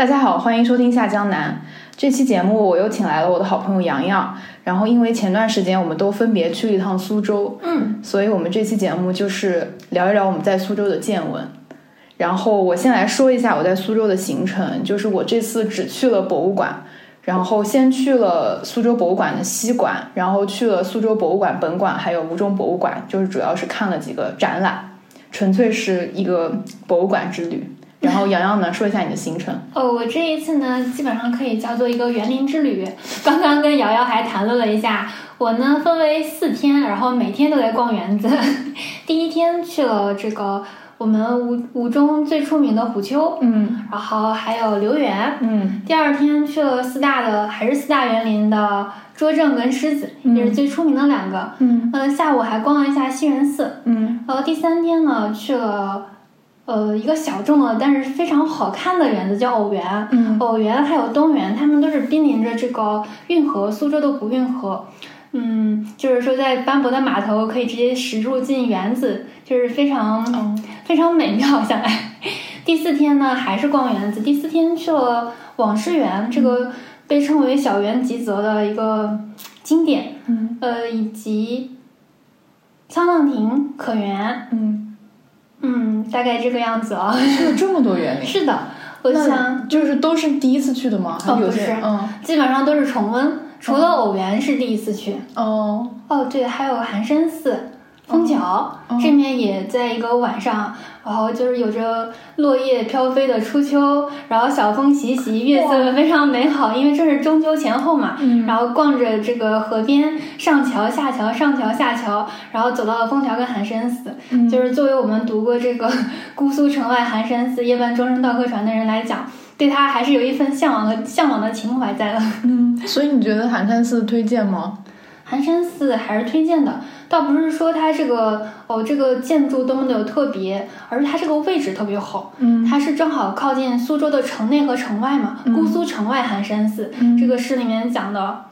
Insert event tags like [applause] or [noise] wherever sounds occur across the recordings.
大家好，欢迎收听下江南。这期节目我又请来了我的好朋友洋洋。然后因为前段时间我们都分别去了一趟苏州，嗯，所以我们这期节目就是聊一聊我们在苏州的见闻。然后我先来说一下我在苏州的行程，就是我这次只去了博物馆，然后先去了苏州博物馆的西馆，然后去了苏州博物馆本馆，还有吴中博物馆，就是主要是看了几个展览，纯粹是一个博物馆之旅。然后洋洋呢，说一下你的行程。哦，我这一次呢，基本上可以叫做一个园林之旅。刚刚跟瑶瑶还谈论了一下，我呢分为四天，然后每天都在逛园子。[laughs] 第一天去了这个我们吴吴中最出名的虎丘，嗯然后还有留园。嗯第二天去了四大的，还是四大园林的拙政跟狮子，嗯这是最出名的两个。嗯呃，下午还逛了一下西园寺。嗯然后第三天呢，去了呃一个小众的，但是非常好看的园子，叫藕园。嗯藕园还有东园，他们都是濒临着这个运河，苏州的古运河。嗯，就是说在斑驳的码头可以直接驶入进园子，就是非常、嗯非常美妙下来。第四天呢，还是逛园子。第四天去了网师园，这个被称为小园吉泽的一个经典。嗯呃，以及沧浪亭可园，嗯，嗯，大概这个样子啊。去了这么多园林，是的，我想就是都是第一次去的吗？不是。嗯。基本上都是重温，除了偶园是第一次去。哦。哦，对，还有寒山寺、枫桥、哦。这面也在一个晚上，然后就是有着落叶飘飞的初秋，然后小风习习，月色非常美好，因为这是中秋前后嘛。嗯然后逛着这个河边，上桥下桥，上桥下桥，然后走到了枫桥跟寒山寺。嗯就是作为我们读过这个 [laughs] 姑苏城外寒山寺夜半钟声到客船的人来讲，对他还是有一份向往的向往的情怀在的。嗯，所以你觉得寒山寺推荐吗？寒山寺还是推荐的，倒不是说它这个哦这个建筑多么的有特别，而是它这个位置特别好。嗯它是正好靠近苏州的城内和城外嘛，嗯姑苏城外寒山寺，嗯这个诗里面讲的。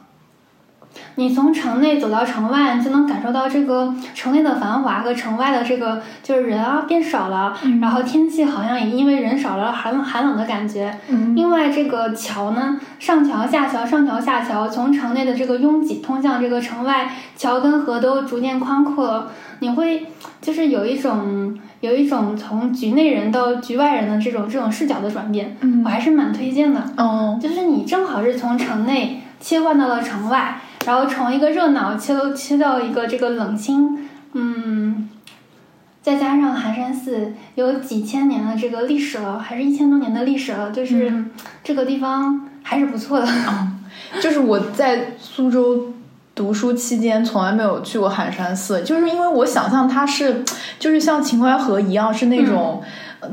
你从城内走到城外，你就能感受到这个城内的繁华和城外的这个就是人啊变少了，嗯然后天气好像也因为人少了寒寒冷的感觉。嗯另外，这个桥呢，上桥下桥，上桥下桥，从城内的这个拥挤通向这个城外，桥跟河都逐渐宽阔了。你会就是有一种有一种从局内人到局外人的这种这种视角的转变，嗯我还是蛮推荐的。哦就是你正好是从城内切换到了城外，然后从一个热闹切到切到一个这个冷清，嗯，再加上寒山寺有几千年的这个历史了，还是一千多年的历史了，就是这个地方还是不错的。就是我在苏州读书期间从来没有去过寒山寺，就是因为我想象它是就是像秦淮河一样是那种。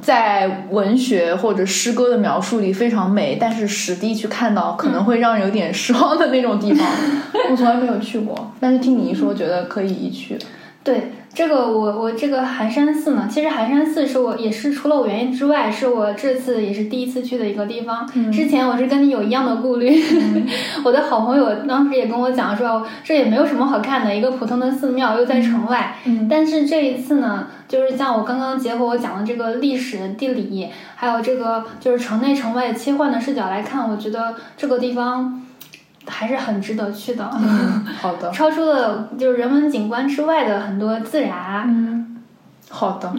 在文学或者诗歌的描述里非常美，但是实地去看到可能会让人有点失望的那种地方，我从来没有去过。但是听你一说，觉得可以一去。对这个我我这个寒山寺呢，其实寒山寺是我也是除了我原因之外，是我这次也是第一次去的一个地方。嗯之前我是跟你有一样的顾虑，[laughs] 我的好朋友当时也跟我讲说，这也没有什么好看的，一个普通的寺庙又在城外。嗯但是这一次呢，就是像我刚刚结合我讲的这个历史、地理，还有这个就是城内城外切换的视角来看，我觉得这个地方还是很值得去的。嗯，[laughs] 好的，超出了就是人文景观之外的很多自然。嗯，好的。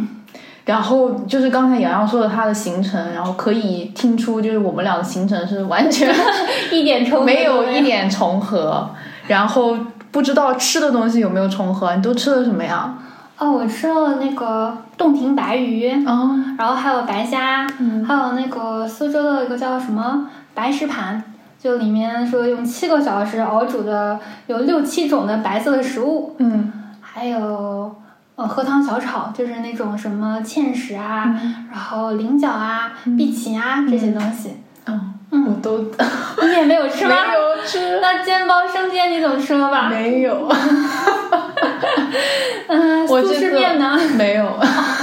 然后就是刚才洋洋说的他的行程，然后可以听出就是我们俩的行程是完全 [laughs] 一点重合没有一点重合，然后不知道吃的东西有没有重合，你都吃了什么呀？哦，我吃了那个洞庭白鱼，哦，然后还有白虾，嗯还有那个苏州的一个叫什么白石盘，就里面说用七个小时熬煮的有六七种的白色的食物，嗯还有呃荷塘小炒，就是那种什么芡实啊，嗯然后菱角啊、碧琪啊这些东西。嗯，嗯我都 [laughs] 你也没有吃吗？没有吃，[laughs] 那煎包生煎你总吃了吧？没有，[laughs] 嗯，苏我这个式面呢？没有。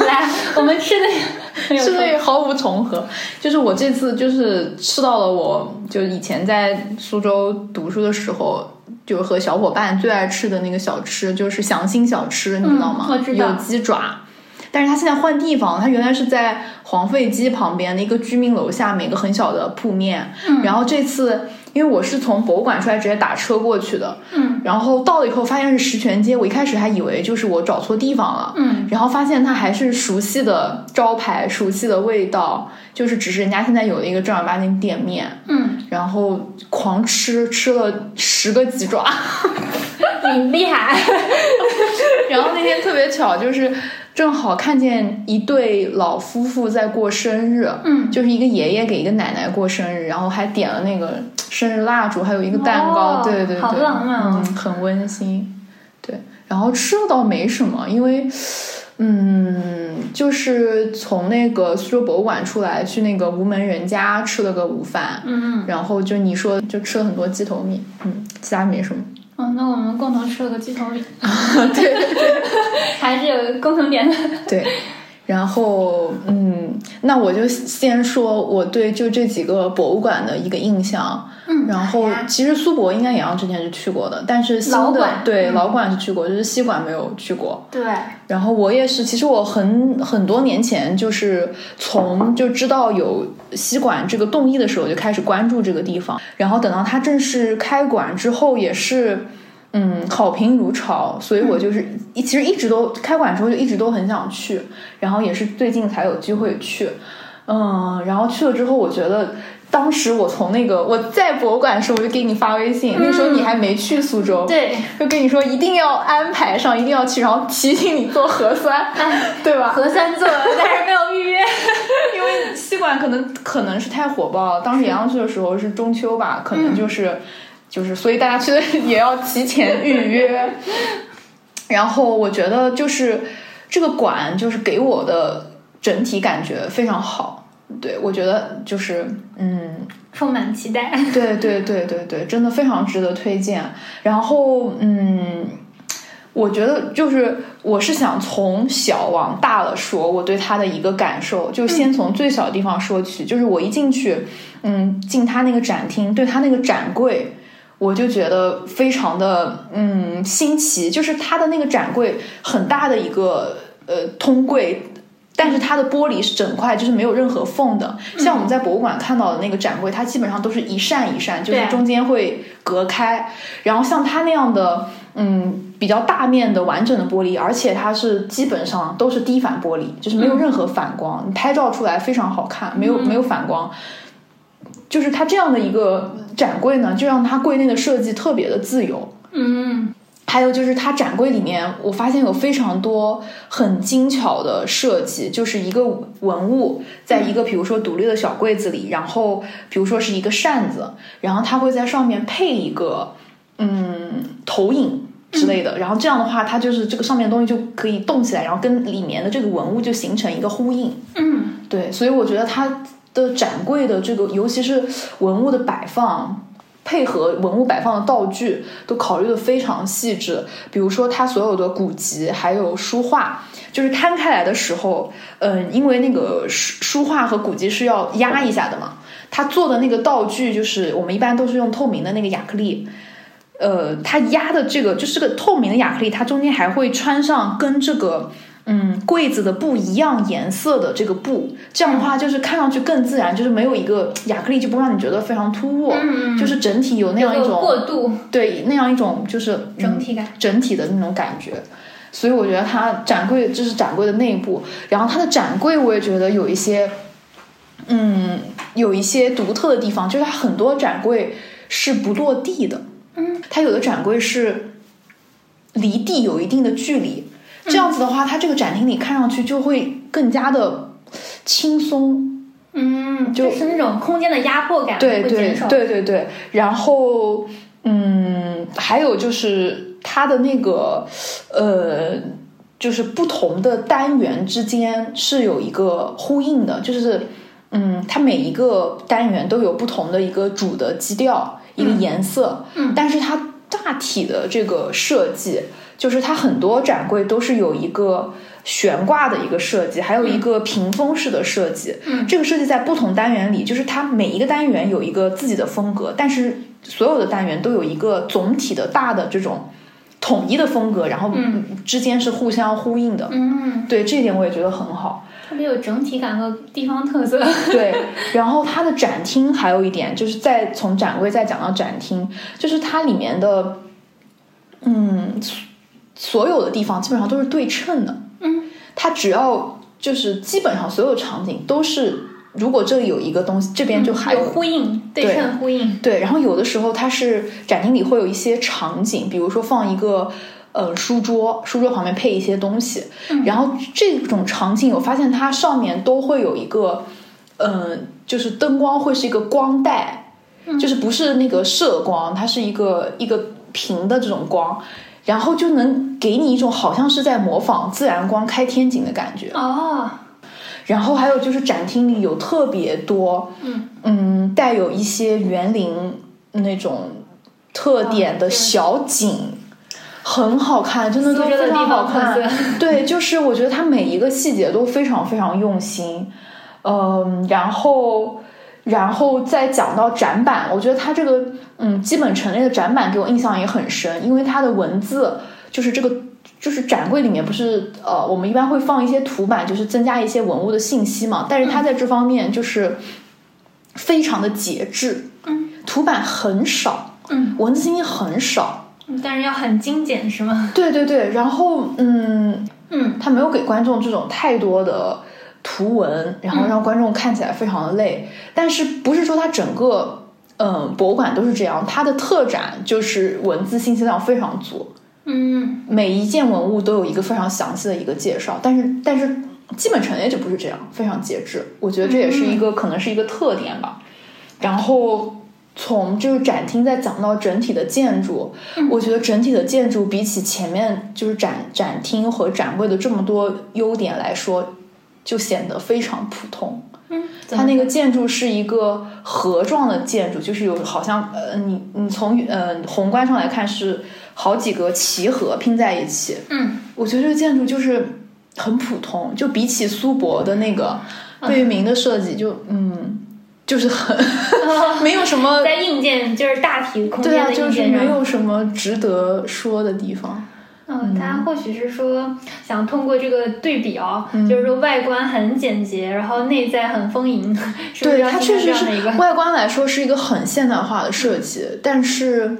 来，我们吃的吃的也毫无重合。就是我这次就是吃到了我，就以前在苏州读书的时候，就和小伙伴最爱吃的那个小吃，就是祥兴小吃，你知道吗？嗯我知道有鸡爪。但是他现在换地方，他原来是在黄废鸡旁边的一个居民楼下面一个很小的铺面，嗯然后这次因为我是从博物馆出来直接打车过去的，嗯。然后到了以后发现是石泉街，我一开始还以为就是我找错地方了，嗯。然后发现它还是熟悉的招牌、熟悉的味道，就是只是人家现在有了一个正儿八经店面，嗯，然后狂吃，吃了十个鸡爪。[laughs] [laughs] 你厉害。然后那天特别巧，就是正好看见一对老夫妇在过生日，嗯就是一个爷爷给一个奶奶过生日，然后还点了那个生日蜡烛，还有一个蛋糕，哦对对对，好浪漫哦嗯，很温馨。对，然后吃的倒没什么，因为。嗯，就是从那个苏州博物馆出来，去那个吴门人家吃了个午饭，嗯然后就你说就吃了很多鸡头米，嗯，其他没什么。嗯，那我们共同吃了个鸡头米，[laughs] 对，[laughs] 还是有共同点的。对，然后嗯，那我就先说我对就这几个博物馆的一个印象。嗯然后其实苏博应该也要之前是去过的，但是新的老馆对、嗯老馆是去过，就是西馆没有去过。对，然后我也是，其实我很很多年前就是从就知道有西馆这个动议的时候就开始关注这个地方，然后等到它正式开馆之后也是。嗯，好评如潮，所以我就是一其实一直都开馆之后就一直都很想去，然后也是最近才有机会去，嗯，然后去了之后，我觉得当时我从那个我在博物馆的时候，我就给你发微信，那时候你还没去苏州，对，就跟你说一定要安排上，一定要去，然后提醒你做核酸，哎，[laughs] 对吧？核酸做了，但是没有预约。[laughs] 因为西馆可能可能是太火爆了，当时杨洋去的时候是中秋吧，可能就是、就是，所以大家去的也要提前预约。然后我觉得就是这个馆就是给我的整体感觉非常好，对我觉得就是嗯。充满期待。对对对对对，真的非常值得推荐。然后，嗯，我觉得就是我是想从小往大了说，我对它的一个感受，就先从最小的地方说起。就是我一进去，嗯，进它那个展厅，对它那个展柜。我就觉得非常的嗯新奇，就是它的那个展柜很大的一个呃通柜，但是它的玻璃是整块，就是没有任何缝的。像我们在博物馆看到的那个展柜，它基本上都是一扇一扇，就是中间会隔开。然后像它那样的，嗯，比较大面的完整的玻璃，而且它是基本上都是低反玻璃，就是没有任何反光，你拍照出来非常好看，没有没有反光。就是它这样的一个展柜呢，就让它柜内的设计特别的自由。嗯，还有就是它展柜里面，我发现有非常多很精巧的设计，就是一个文物在一个比如说独立的小柜子里，然后比如说是一个扇子，然后它会在上面配一个嗯投影。之类的，然后这样的话，它就是这个上面的东西就可以动起来，然后跟里面的这个文物就形成一个呼应。嗯，对，所以我觉得它的展柜的这个，尤其是文物的摆放，配合文物摆放的道具，都考虑的非常细致。比如说，它所有的古籍还有书画，就是摊开来的时候，嗯，因为那个书书画和古籍是要压一下的嘛，它做的那个道具就是我们一般都是用透明的那个亚克力。呃，它压的这个就是个透明的亚克力，它中间还会穿上跟这个嗯柜子的不一样颜色的这个布，这样的话就是看上去更自然，就是没有一个亚克力就不让你觉得非常突兀，就是整体有那样一种过渡对那样一种就是整体感。整体的那种感觉。所以我觉得它展柜就是展柜的内部，然后它的展柜我也觉得有一些，嗯，有一些独特的地方，就是它很多展柜是不落地的，嗯，它有的展柜是离地有一定的距离，这样子的话，它这个展厅里看上去就会更加的轻松，嗯，就就是那种空间的压迫感对对。对对对，然后嗯，还有就是它的那个呃，就是不同的单元之间是有一个呼应的，就是嗯，它每一个单元都有不同的一个主的基调，一个颜色，嗯但是它大体的这个设计，就是它很多展柜都是有一个。悬挂的一个设计，还有一个屏风式的设计。嗯这个设计在不同单元里，就是它每一个单元有一个自己的风格，但是所有的单元都有一个总体的大的这种统一的风格，然后之间是互相呼应的。嗯，对，这一点我也觉得很好。特别有整体感和地方特色。对，然后它的展厅还有一点，就是再从展柜再讲到展厅，就是它里面的，嗯，所有的地方基本上都是对称的。嗯，它只要就是基本上所有场景都是，如果这里有一个东西，这边就还有呼应，对称呼应。对，然后有的时候它是展厅里会有一些场景，比如说放一个。呃，书桌，书桌旁边配一些东西，然后这种场景，我发现它上面都会有一个，嗯，就是灯光会是一个光带，就是不是那个射光，它是一个一个平的这种光，然后就能给你一种好像是在模仿自然光开天井的感觉哦。然后还有就是展厅里有特别多，嗯嗯，带有一些园林那种特点的小景。很好看，真的都非常好看。对，就是我觉得它每一个细节都非常非常用心。嗯，然后，然后再讲到展板，我觉得它这个嗯基本陈列的展板给我印象也很深，因为它的文字就是这个就是展柜里面不是呃我们一般会放一些图板，就是增加一些文物的信息嘛。但是它在这方面就是非常的节制，嗯，图板很少，嗯，文字信息很少。但是要很精简，是吗？对对对，然后嗯嗯，他没有给观众这种太多的图文，然后让观众看起来非常的累。但是不是说它整个嗯博物馆都是这样？它的特展就是文字信息量非常足，嗯，每一件文物都有一个非常详细的一个介绍。但是但是基本陈列就不是这样，非常节制。我觉得这也是一个可能是一个特点吧。然后。从这个展厅再讲到整体的建筑，我觉得整体的建筑比起前面就是展展厅和展柜的这么多优点来说，就显得非常普通。嗯，它那个建筑是一个盒状的建筑，就是有好像呃，你你从呃宏观上来看是好几个齐盒拼在一起。嗯，我觉得这个建筑就是很普通，就比起苏博的那个贝聿铭的设计，就嗯。就是很 [laughs] 没有什么在硬件，就是大体空间的硬件上，没有什么值得说的地方。嗯，他或许是说想通过这个对比哦，就是说外观很简洁，然后内在很丰盈。[laughs] 对，它确实是外观来说是一个很现代化的设计，但是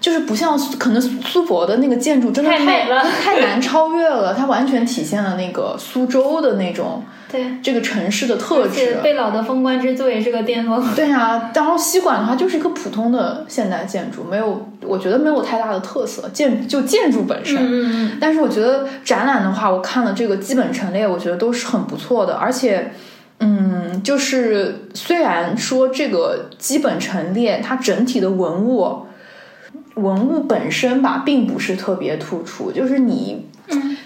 就是不像可能苏博的那个建筑真的太美了，[laughs] 太难超越了。它完全体现了那个苏州的那种。对这个城市的特质，贝老的风光之作也是个巅峰。对啊，然后西馆的话就是一个普通的现代建筑，没有，我觉得没有太大的特色，建就建筑本身。嗯嗯。但是我觉得展览的话，我看了这个基本陈列，我觉得都是很不错的，而且，嗯，就是虽然说这个基本陈列它整体的文物，文物本身吧，并不是特别突出，就是你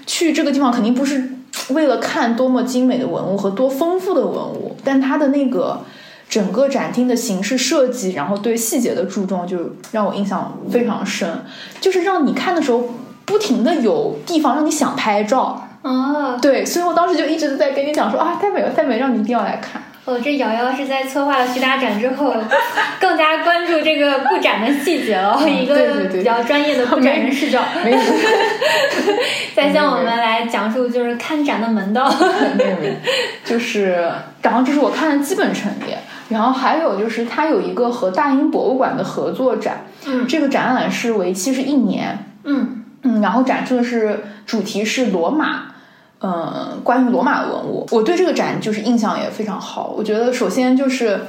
去这个地方肯定不是。为了看多么精美的文物和多丰富的文物，但它的那个整个展厅的形式设计，然后对细节的注重，就让我印象非常深。就是让你看的时候，不停的有地方让你想拍照。啊，对，所以我当时就一直在跟你讲说啊，太美了，太美，让你一定要来看。哦，这瑶瑶是在策划了徐达展之后，更加关注这个布展的细节了，[laughs] 一个比较专业的布展人视角。[laughs] 再向我们来讲述就是看展的门道。就是，然后这是我看的基本陈列，然后还有就是它有一个和大英博物馆的合作展，嗯，这个展览是为期是一年，嗯嗯，然后展出的是主题是罗马。嗯，关于罗马的文物，我对这个展就是印象也非常好。我觉得首先就是，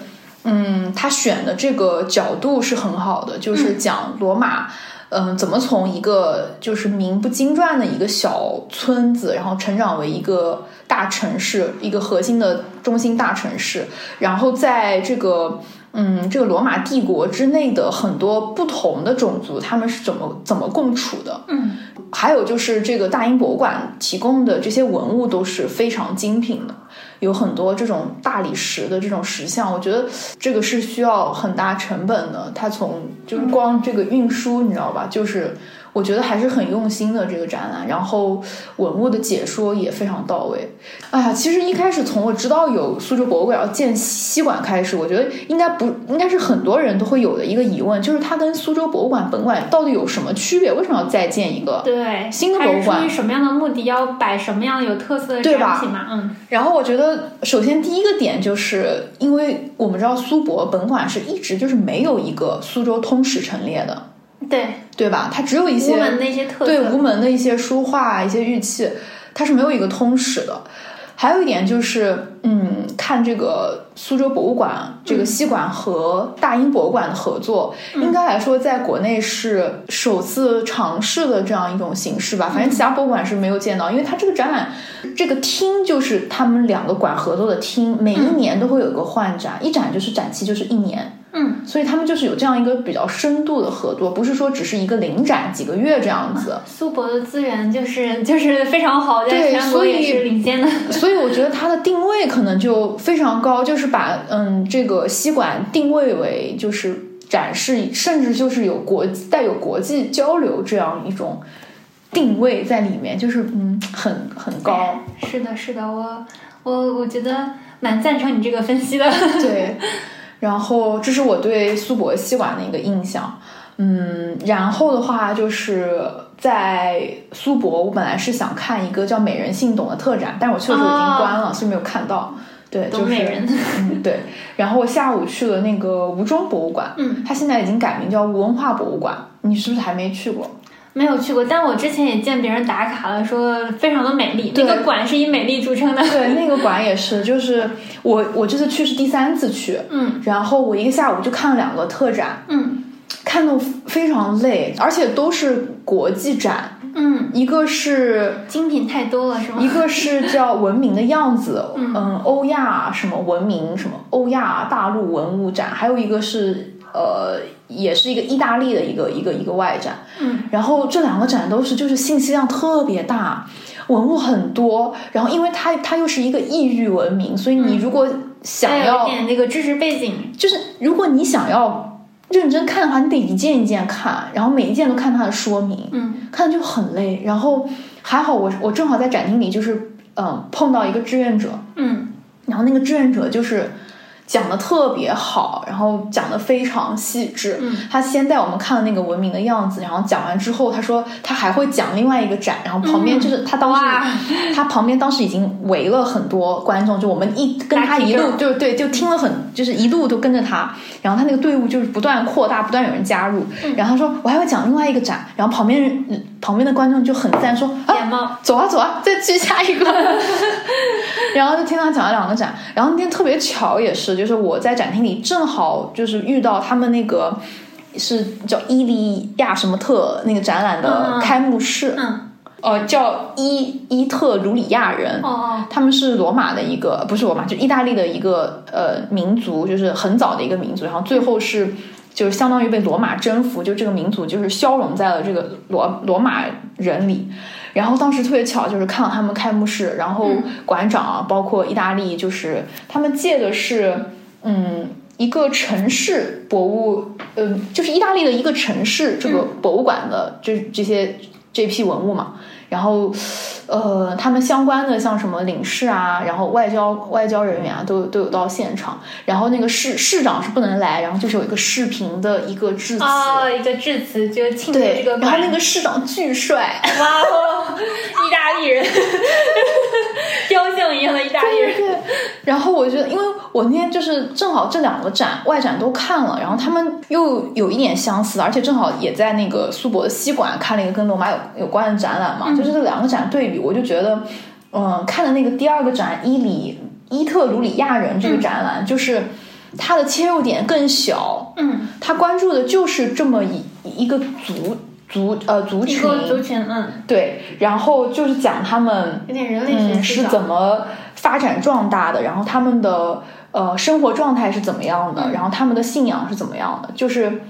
嗯，他选的这个角度是很好的，就是讲罗马，嗯，怎么从一个就是名不经传的一个小村子，然后成长为一个大城市，一个核心的中心大城市，然后在这个。嗯，这个罗马帝国之内的很多不同的种族，他们是怎么怎么共处的？嗯，还有就是这个大英博物馆提供的这些文物都是非常精品的，有很多这种大理石的这种石像，我觉得这个是需要很大成本的。它从就是光这个运输，你知道吧？就是我觉得还是很用心的这个展览，然后文物的解说也非常到位。哎呀，其实一开始从我知道有苏州博物馆要建西馆开始，我觉得应该不应该是很多人都会有的一个疑问，就是它跟苏州博物馆本馆到底有什么区别？为什么要再建一个？对，新的博物馆出于什么样的目的？要摆什么样有特色的对吧展品嘛？嗯，然后我觉得，首先第一个点就是，因为我们知道苏博本馆是一直就是没有一个苏州通史陈列的，对，对吧？它只有一吴些门的一些特色，对无门的一些书画、一些玉器，它是没有一个通史的。还有一点就是，嗯，看这个苏州博物馆这个西馆和大英博物馆的合作，应该来说在国内是首次尝试的这样一种形式吧。反正其他博物馆是没有见到，因为它这个展览这个厅就是他们两个馆合作的厅，每一年都会有一个换展，一展就是展期就是一年。嗯，所以他们就是有这样一个比较深度的合作，不是说只是一个临展几个月这样子。苏博的资源就是 [laughs] 就是非常好，在对全国所以也是领先的。[laughs] 所以我觉得它的定位可能就非常高，就是把嗯这个西馆定位为就是展示，甚至就是有国带有国际交流这样一种定位在里面，就是嗯很很高。是的，是的，我我我觉得蛮赞成你这个分析的。对，[laughs] 然后这是我对苏博西馆的一个印象。嗯，然后的话就是在苏博，我本来是想看一个叫“美人姓董”的特展，但是我去的时候已经关了，所以没有看到。对，就是美人嗯，对。然后我下午去了那个吴中博物馆，嗯，它现在已经改名叫吴文化博物馆。你是不是还没去过？没有去过，但我之前也见别人打卡了，说非常的美丽。对那个馆是以美丽著称的。对，那个馆也是，就是 [laughs] 我我这次去是第三次去，嗯然后我一个下午就看了两个特展，嗯看得非常累，而且都是国际展，嗯，一个是精品太多了，是吗？一个是叫文明的样子，[laughs] 嗯欧亚什么文明什么欧亚大陆文物展，还有一个是呃，也是一个意大利的一个一个一个外展，嗯，然后这两个展都是就是信息量特别大，文物很多，然后因为它它又是一个异域文明，所以你如果想要一点那个知识背景。就是如果你想要认真看的话，你得一件一件看，然后每一件都看它的说明，嗯。看着就很累。然后还好我我正好在展厅里，就是嗯碰到一个志愿者，嗯。然后那个志愿者就是讲的特别好，然后讲的非常细致。嗯，他先带我们看了那个文明的样子，然后讲完之后，他说他还会讲另外一个展，然后旁边就是他当时、哇他旁边当时已经围了很多观众，就我们一跟他一路就对就听了很就是一路都跟着他，然后他那个队伍就是不断扩大，不断有人加入。然后他说我还会讲另外一个展，然后旁边人嗯旁边的观众就很赞说啊眼。走啊走啊，再去下一个。[laughs] 然后就听他讲了两个展，然后那天特别巧也是，就是我在展厅里正好就是遇到他们那个是叫伊利亚什么特那个展览的嗯开幕式，嗯，呃，叫伊伊特鲁里亚人。哦哦，他们是罗马的一个，不是罗马，就意大利的一个呃民族，就是很早的一个民族，然后最后是就是相当于被罗马征服，就这个民族就是消融在了这个罗罗马人里。然后当时特别巧，就是看到他们开幕式，然后馆长啊，包括意大利，就是他们借的是嗯一个城市博物，嗯、就是意大利的一个城市这个博物馆的这这些这批文物嘛。然后，呃，他们相关的像什么领事啊，然后外交外交人员啊，都都有到现场。然后那个市市长是不能来，然后就是有一个视频的一个致辞。哦，一个致辞就庆祝这个，然后。那个市长巨帅，哇哦，意大利人，[laughs] 雕像一样的意大利人。对，然后我觉得，因为我那天就是正好这两个展外展都看了，然后他们又有一点相似，而且正好也在那个苏博的西馆看了一个跟罗马有有关的展览嘛，就是这两个展对比，我就觉得，嗯，看的那个第二个展伊里伊特鲁里亚人这个展览，就是它的切入点更小，嗯，他关注的就是这么一一个族族呃族一群，个族群，嗯，对，然后就是讲他们有点人类学嗯，是。怎么发展壮大的，然后他们的呃生活状态是怎么样的，嗯然后他们的信仰是怎么样的，就是。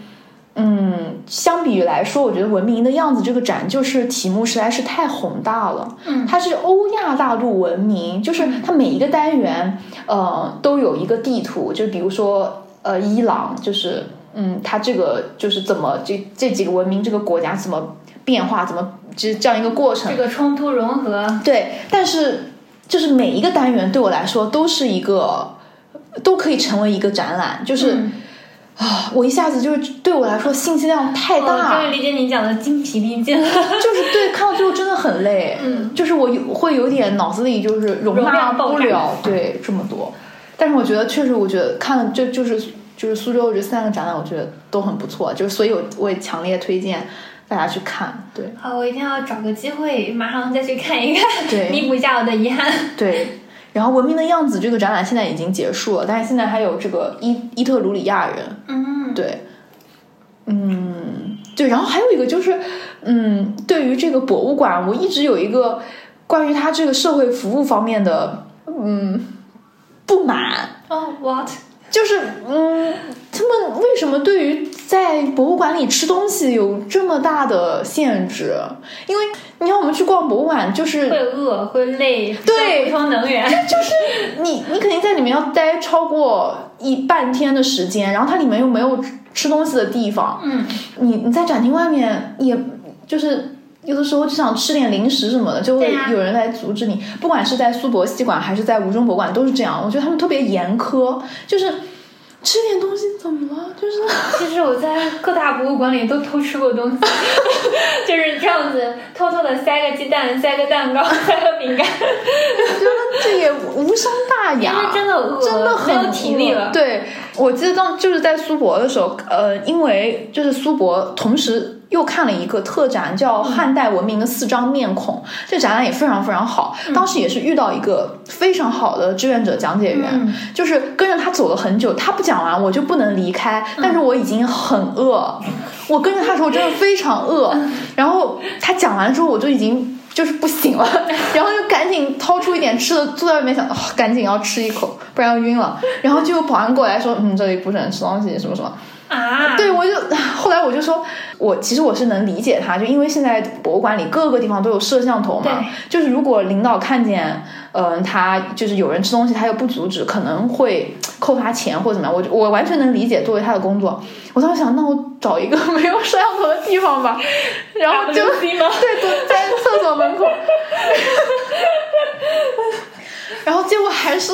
嗯，相比于来说，我觉得《文明的样子》这个展就是题目实在是太宏大了。嗯它是欧亚大陆文明，就是它每一个单元，呃，都有一个地图。就比如说，呃，伊朗就是嗯，它这个就是怎么这这几个文明这个国家怎么变化，怎么就是这样一个过程这。个冲突融合，对，但是就是每一个单元对我来说都是一个，都可以成为一个展览，就是、嗯啊，我一下子就是对我来说信息量太我大，终于理解你讲的精疲力尽了。[laughs] 就是对看到最后真的很累，嗯，就是我有会有点脑子里就是容容纳不了对这么多，但是我觉得确实，我觉得看了就就是就是苏州这三个展览，我觉得都很不错，就是所以我我也强烈推荐大家去看，对好，我一定要找个机会，马上再去看一看，对 [laughs] 弥补一下我的遗憾。对。然后《文明的样子》这个展览现在已经结束了，但是现在还有这个伊伊特鲁里亚人，嗯，对，嗯，对，然后还有一个就是，嗯，对于这个博物馆，我一直有一个关于它这个社会服务方面的，嗯，不满，哦，what？就是，嗯，他们为什么对于在博物馆里吃东西有这么大的限制？因为你看，我们去逛博物馆，就是会饿，会累，对补充能源。就是你，你肯定在里面要待超过一半天的时间，然后它里面又没有吃东西的地方，嗯，你你在展厅外面，也就是有的时候就想吃点零食什么的，就会有人来阻止你。不管是在苏博西馆还是在吴中博物馆，都是这样。我觉得他们特别严苛，就是吃点东西怎么了？就是 [laughs] 其实我在各大博物馆里都偷吃过东西，[laughs] 就是这样子，偷偷的塞个鸡蛋，塞个蛋糕，塞个饼干，我觉得这也无伤大 [laughs] 因为雅。真的饿，真的很没有体力了。对，我记得当就是在苏博的时候，呃，因为就是苏博同时又看了一个特展，叫《汉代文明的四张面孔》，这展览也非常非常好。当时也是遇到一个非常好的志愿者讲解员，嗯就是跟着他走了很久，他不讲完我就不能离开，但是我已经很饿，我跟着他的时候真的非常饿，然后他讲完之后我就已经。就是不行了，[laughs] 然后就赶紧掏出一点吃的，坐在外面想，哦、赶紧要吃一口，不然要晕了。然后就有保安过来说，嗯，这里不准吃东西，什么什么。啊，对，我就后来我就说，我其实我是能理解他，就因为现在博物馆里各个地方都有摄像头嘛，就是如果领导看见，嗯、他就是有人吃东西，他又不阻止，可能会扣他钱或者怎么样，我就我完全能理解作为他的工作。我当时想，那我找一个没有摄像头的地方吧，[laughs] 然后就 [laughs] 对，躲在厕所门口。[laughs] 然后结果还是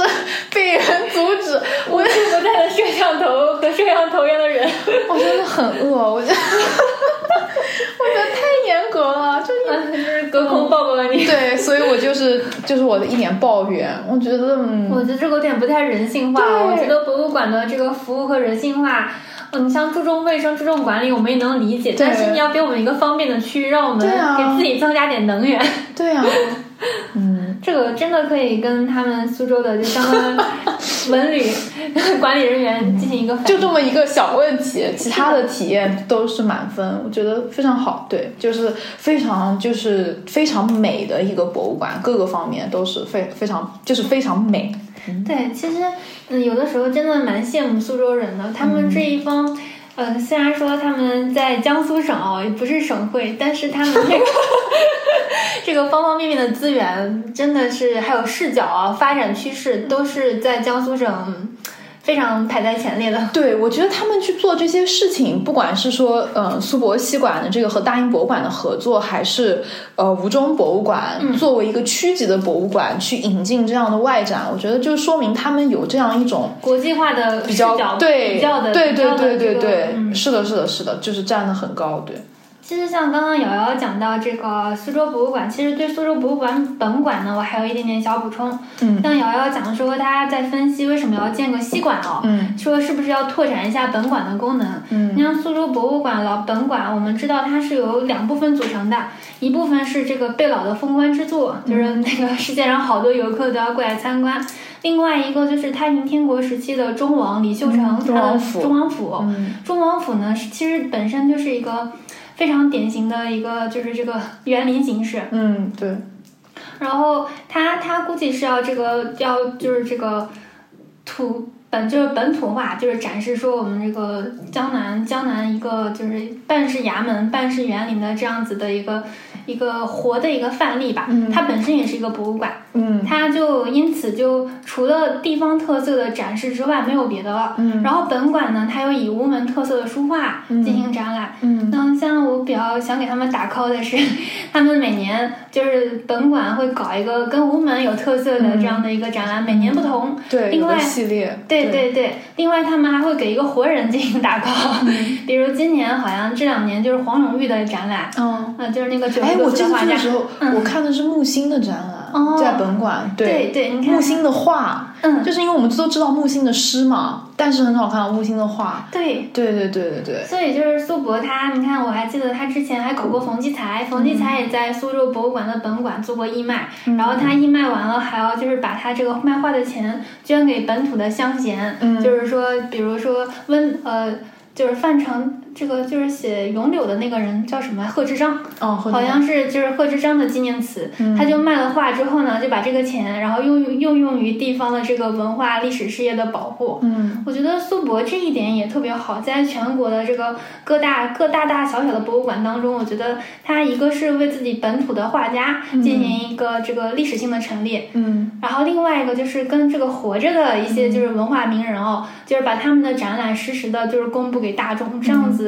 被人阻止，我无处不在的摄像头和摄像头一样的人，我真的很饿，我觉得，我觉得太严格了，就嗯就是隔空抱抱你。对，所以我就是就是我的一点抱怨，我觉得嗯，我觉得这个有点不太人性化。我觉得博物馆的这个服务和人性化，嗯，像注重卫生、注重管理，我们也能理解。但是你要给我们一个方便的区域，让我们对啊给自己增加点能源。对呀、[laughs] [laughs] 嗯，这个真的可以跟他们苏州的就相关文旅 [laughs] 管理人员进行一个。就这么一个小问题，其他的体验都是满分，我觉得非常好，对，就是非常就是非常美的一个博物馆，各个方面都是非非常就是非常美，对，其实嗯，有的时候真的蛮羡慕苏州人的，他们这一方。呃，虽然说他们在江苏省哦，也不是省会，但是他们这个 [laughs] 这个方方面面的资源，真的是还有视角啊，发展趋势都是在江苏省非常排在前列的。[laughs] 对，我觉得他们去做这些事情，不管是说，呃，苏博西馆的这个和大英博物馆的合作，还是呃吴中博物馆、嗯作为一个区级的博物馆去引进这样的外展，我觉得就说明他们有这样一种国际化的比较对比较的对对对对对，嗯是的，是的，是的，就是站得很高，对，其实像刚刚瑶瑶讲到这个苏州博物馆，其实对苏州博物馆本馆呢，我还有一点点小补充。嗯像瑶瑶讲说，她在分析为什么要建个西馆哦，嗯说是不是要拓展一下本馆的功能。嗯你像苏州博物馆老本馆，我们知道它是由两部分组成的，一部分是这个贝老的封官之作，就是那个世界上好多游客都要过来参观；另外一个就是太平天国时期的忠王李秀成他的王府忠王府。嗯忠王府呢，是其实本身就是一个非常典型的一个就是这个 [laughs] 园林形式，嗯，对，然后它它估计是要这个要就是这个土本就是本土化，就是展示说我们这个江南江南一个就是半是衙门半是园林的这样子的一个一个活的一个范例吧。嗯它本身也是一个博物馆，嗯它就因此就除了地方特色的展示之外，没有别的了。嗯然后本馆呢，它又以吴门特色的书画嗯进行展览。嗯那像我比较想给他们打 call 的是，[laughs] 他们每年就是本馆会搞一个跟吴门有特色的这样的一个展览，每年不同。对，系列，对对对，另外他们还会给一个活人进行打 call，、比如今年好像这两年就是黄永玉的展览，嗯。嗯、就是那个我这岁的画家。次去的时候，嗯我看的是木心的展览，哦在本馆。对对，木心的画，嗯，就是因为我们都知道木心的诗嘛，但是很少看到木心的画。对。对对对对对，所以就是苏博他，你看我还记得他之前还搞过冯骥才，冯骥才也在苏州博物馆的本馆做过义卖，嗯然后他义卖完了还要就是把他这个卖画的钱捐给本土的乡贤，嗯就是说比如说温呃就是范成这个就是写《咏柳》的那个人叫什么贺知章，哦，好像是就是贺知章的纪念词，嗯。他就卖了画之后呢，就把这个钱然后用用用于地方的这个文化历史事业的保护。嗯。我觉得苏博这一点也特别好，在全国的这个各大各大大小小的博物馆当中，我觉得他一个是为自己本土的画家进行一个这个历史性的陈列，嗯。然后另外一个就是跟这个活着的一些就是文化名人哦，就是把他们的展览实时的就是公布给大众，这样子。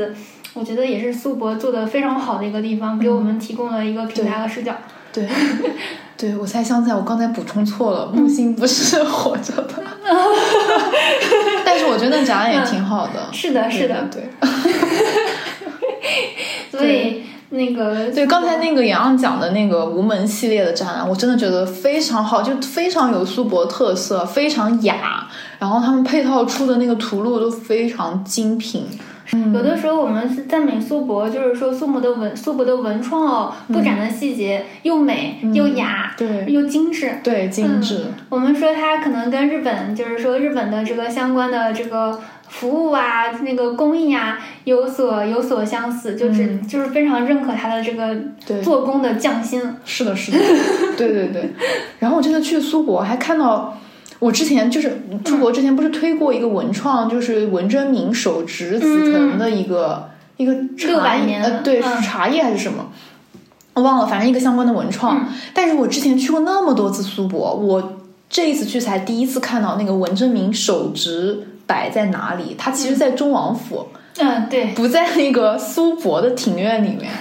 我觉得也是苏博做的非常好的一个地方，给我们提供了一个平台和视角。对对，我才想起来，我刚才补充错了，木星不是活着的，[laughs] 但是我觉得那展览也挺好的。是的，是的，对对所以那个对，刚才那个洋洋讲的那个无门系列的展览，我真的觉得非常好，就非常有苏博特色，非常雅，然后他们配套出的那个图录都非常精品。有的时候我们是赞美苏博，就是说苏博的文苏博的文创哦，布展的细节又美又雅对又精致。对，精致。我们说它可能跟日本，就是说日本的这个相关的这个服务啊，那个工艺啊，有所有所相似，就是、就是非常认可它的这个对做工的匠心。是的，是的，对对对。[laughs] 然后我这次去苏博还看到，我之前就是出国之前不是推过一个文创，就是文征明手植紫藤的一个、一个茶600年呃，对，嗯是茶叶还是什么？我忘了，反正一个相关的文创。嗯但是我之前去过那么多次苏博，我这一次去才第一次看到那个文征明手植摆在哪里。它其实，在中王府，嗯，对，不在那个苏博的庭院里面。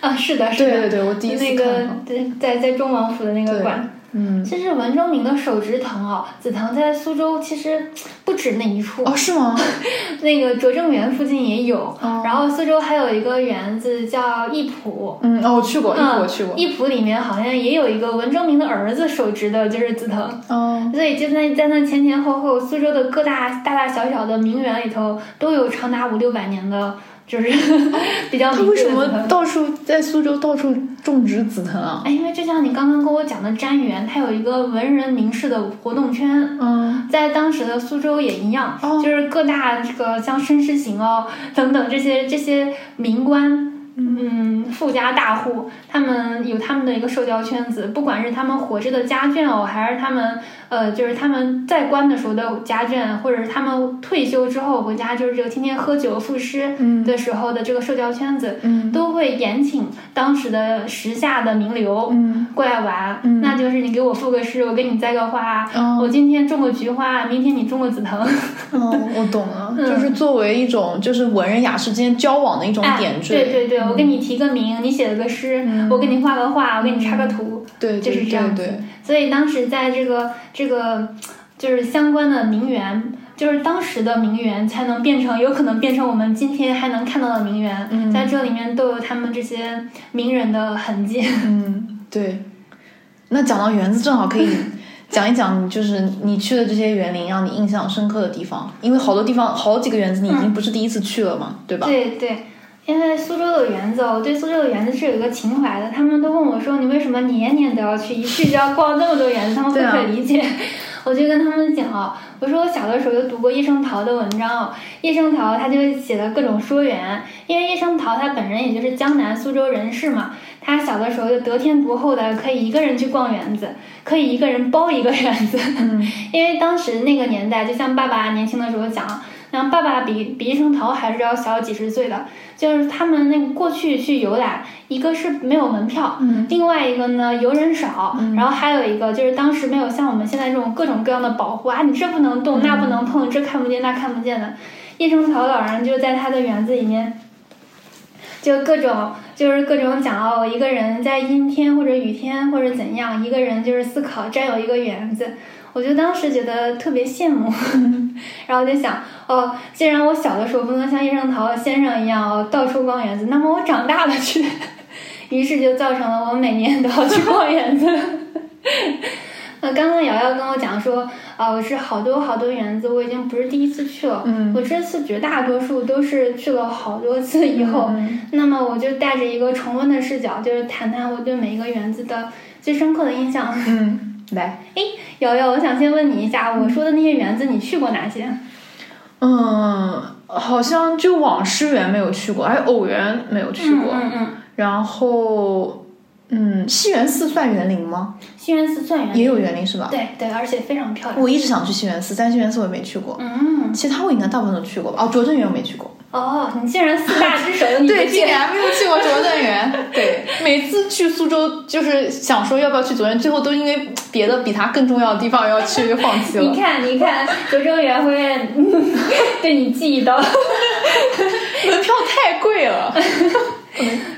啊，是的，是的，对对对，我第一次那看到。个对，在在中王府的那个对馆。嗯，其实文征明的手植藤哦，紫藤在苏州其实不止那一处，哦，是吗？[laughs] 那个拙政园附近也有，哦然后苏州还有一个园子叫艺圃。嗯，哦，我去过，艺圃，我去过。艺圃里面好像也有一个文征明的儿子手植的，就是紫藤，哦，所以就在在那前前后后，苏州的各大大大小小的名园里头，都有长达五六百年的，就是 [laughs] 比较他为什么。到处在苏州到处种植紫藤啊？哎，因为就像你刚刚跟我讲的瞻园，它有一个文人名士的活动圈，嗯，在当时的苏州也一样，哦就是各大这个像申时行哦等等这些这些名官。嗯，富家大户，他们有他们的一个社交圈子，不管是他们活着的家眷哦，还是他们呃，就是他们在关的时候的家眷，或者是他们退休之后回家，就是这个天天喝酒赋诗嗯的时候的这个社交圈子，嗯都会延请当时的时下的名流，嗯过来玩，嗯那就是你给我赋个诗，我给你栽个花，哦我今天种个菊花，明天你种个紫藤，哦，我懂了，嗯就是作为一种就是文人雅士之间交往的一种哎，点缀。对对对，我给你提个名，你写了个诗，嗯我给你画个画，我给你插个图，对对就是这样子对对，所以当时在这个这个就是相关的名媛。就是当时的名媛才能变成，有可能变成我们今天还能看到的名媛，嗯在这里面都有他们这些名人的痕迹。[laughs] 嗯对。那讲到园子，正好可以讲一讲，就是你去的这些园林让你印象深刻的地方，因为好多地方好几个园子你已经不是第一次去了嘛，对吧？对对，因为苏州的园子哦，我对苏州的园子是有一个情怀的。他们都问我说：“你为什么年年都要去，一去就要逛那么多园子？”他们不可理解。[laughs] 我就跟他们讲哦，我说我小的时候就读过叶圣陶的文章哦，叶圣陶他就写了各种说园，因为叶圣陶他本人也就是江南苏州人士嘛，他小的时候就得天独厚的可以一个人去逛园子，可以一个人包一个园子。嗯 [laughs] 因为当时那个年代，就像爸爸年轻的时候讲，然后爸爸比比叶圣陶还是要小几十岁的，就是他们那个过去去游览，一个是没有门票，嗯另外一个呢游人少，然后还有一个就是当时没有像我们现在这种各种各样的保护啊，你这不能动，那不能碰，这看不见那看不见的。叶圣陶老人就在他的园子里面。就各种就是各种讲哦，一个人在阴天或者雨天或者怎样，一个人就是思考占有一个园子，我就当时觉得特别羡慕，[laughs] 然后就想哦，既然我小的时候不能像叶圣陶先生一样哦到处逛园子，那么我长大了去，于是就造成了我每年都要去逛园子。那，[laughs] 刚刚瑶瑶跟我讲说，啊，我是好多好多园子，我已经不是第一次去了。嗯我这次绝大多数都是去了好多次以后，嗯那么我就带着一个重温的视角，就是谈谈我对每一个园子的最深刻的印象。嗯，来，瑶瑶，我想先问你一下，我说的那些园子你去过哪些？嗯，好像就网师园没有去过，还有偶园没有去过，嗯嗯然后，嗯，西园寺算园林吗？嗯，西园寺算园也有园林是吧？对对，而且非常漂亮。我一直想去西园寺，但西园寺我也没去过。嗯，其他我应该大部分都去过吧？哦，拙政园我没去过。哦，你竟然四大之首 [laughs] 你对，竟然没有去过拙政园。[laughs] 对，每次去苏州就是想说要不要去拙政，最后都因为别的比它更重要的地方要去，就放弃了。你看，你看，拙政园会嗯 [laughs] 对你记一刀。门票太贵了。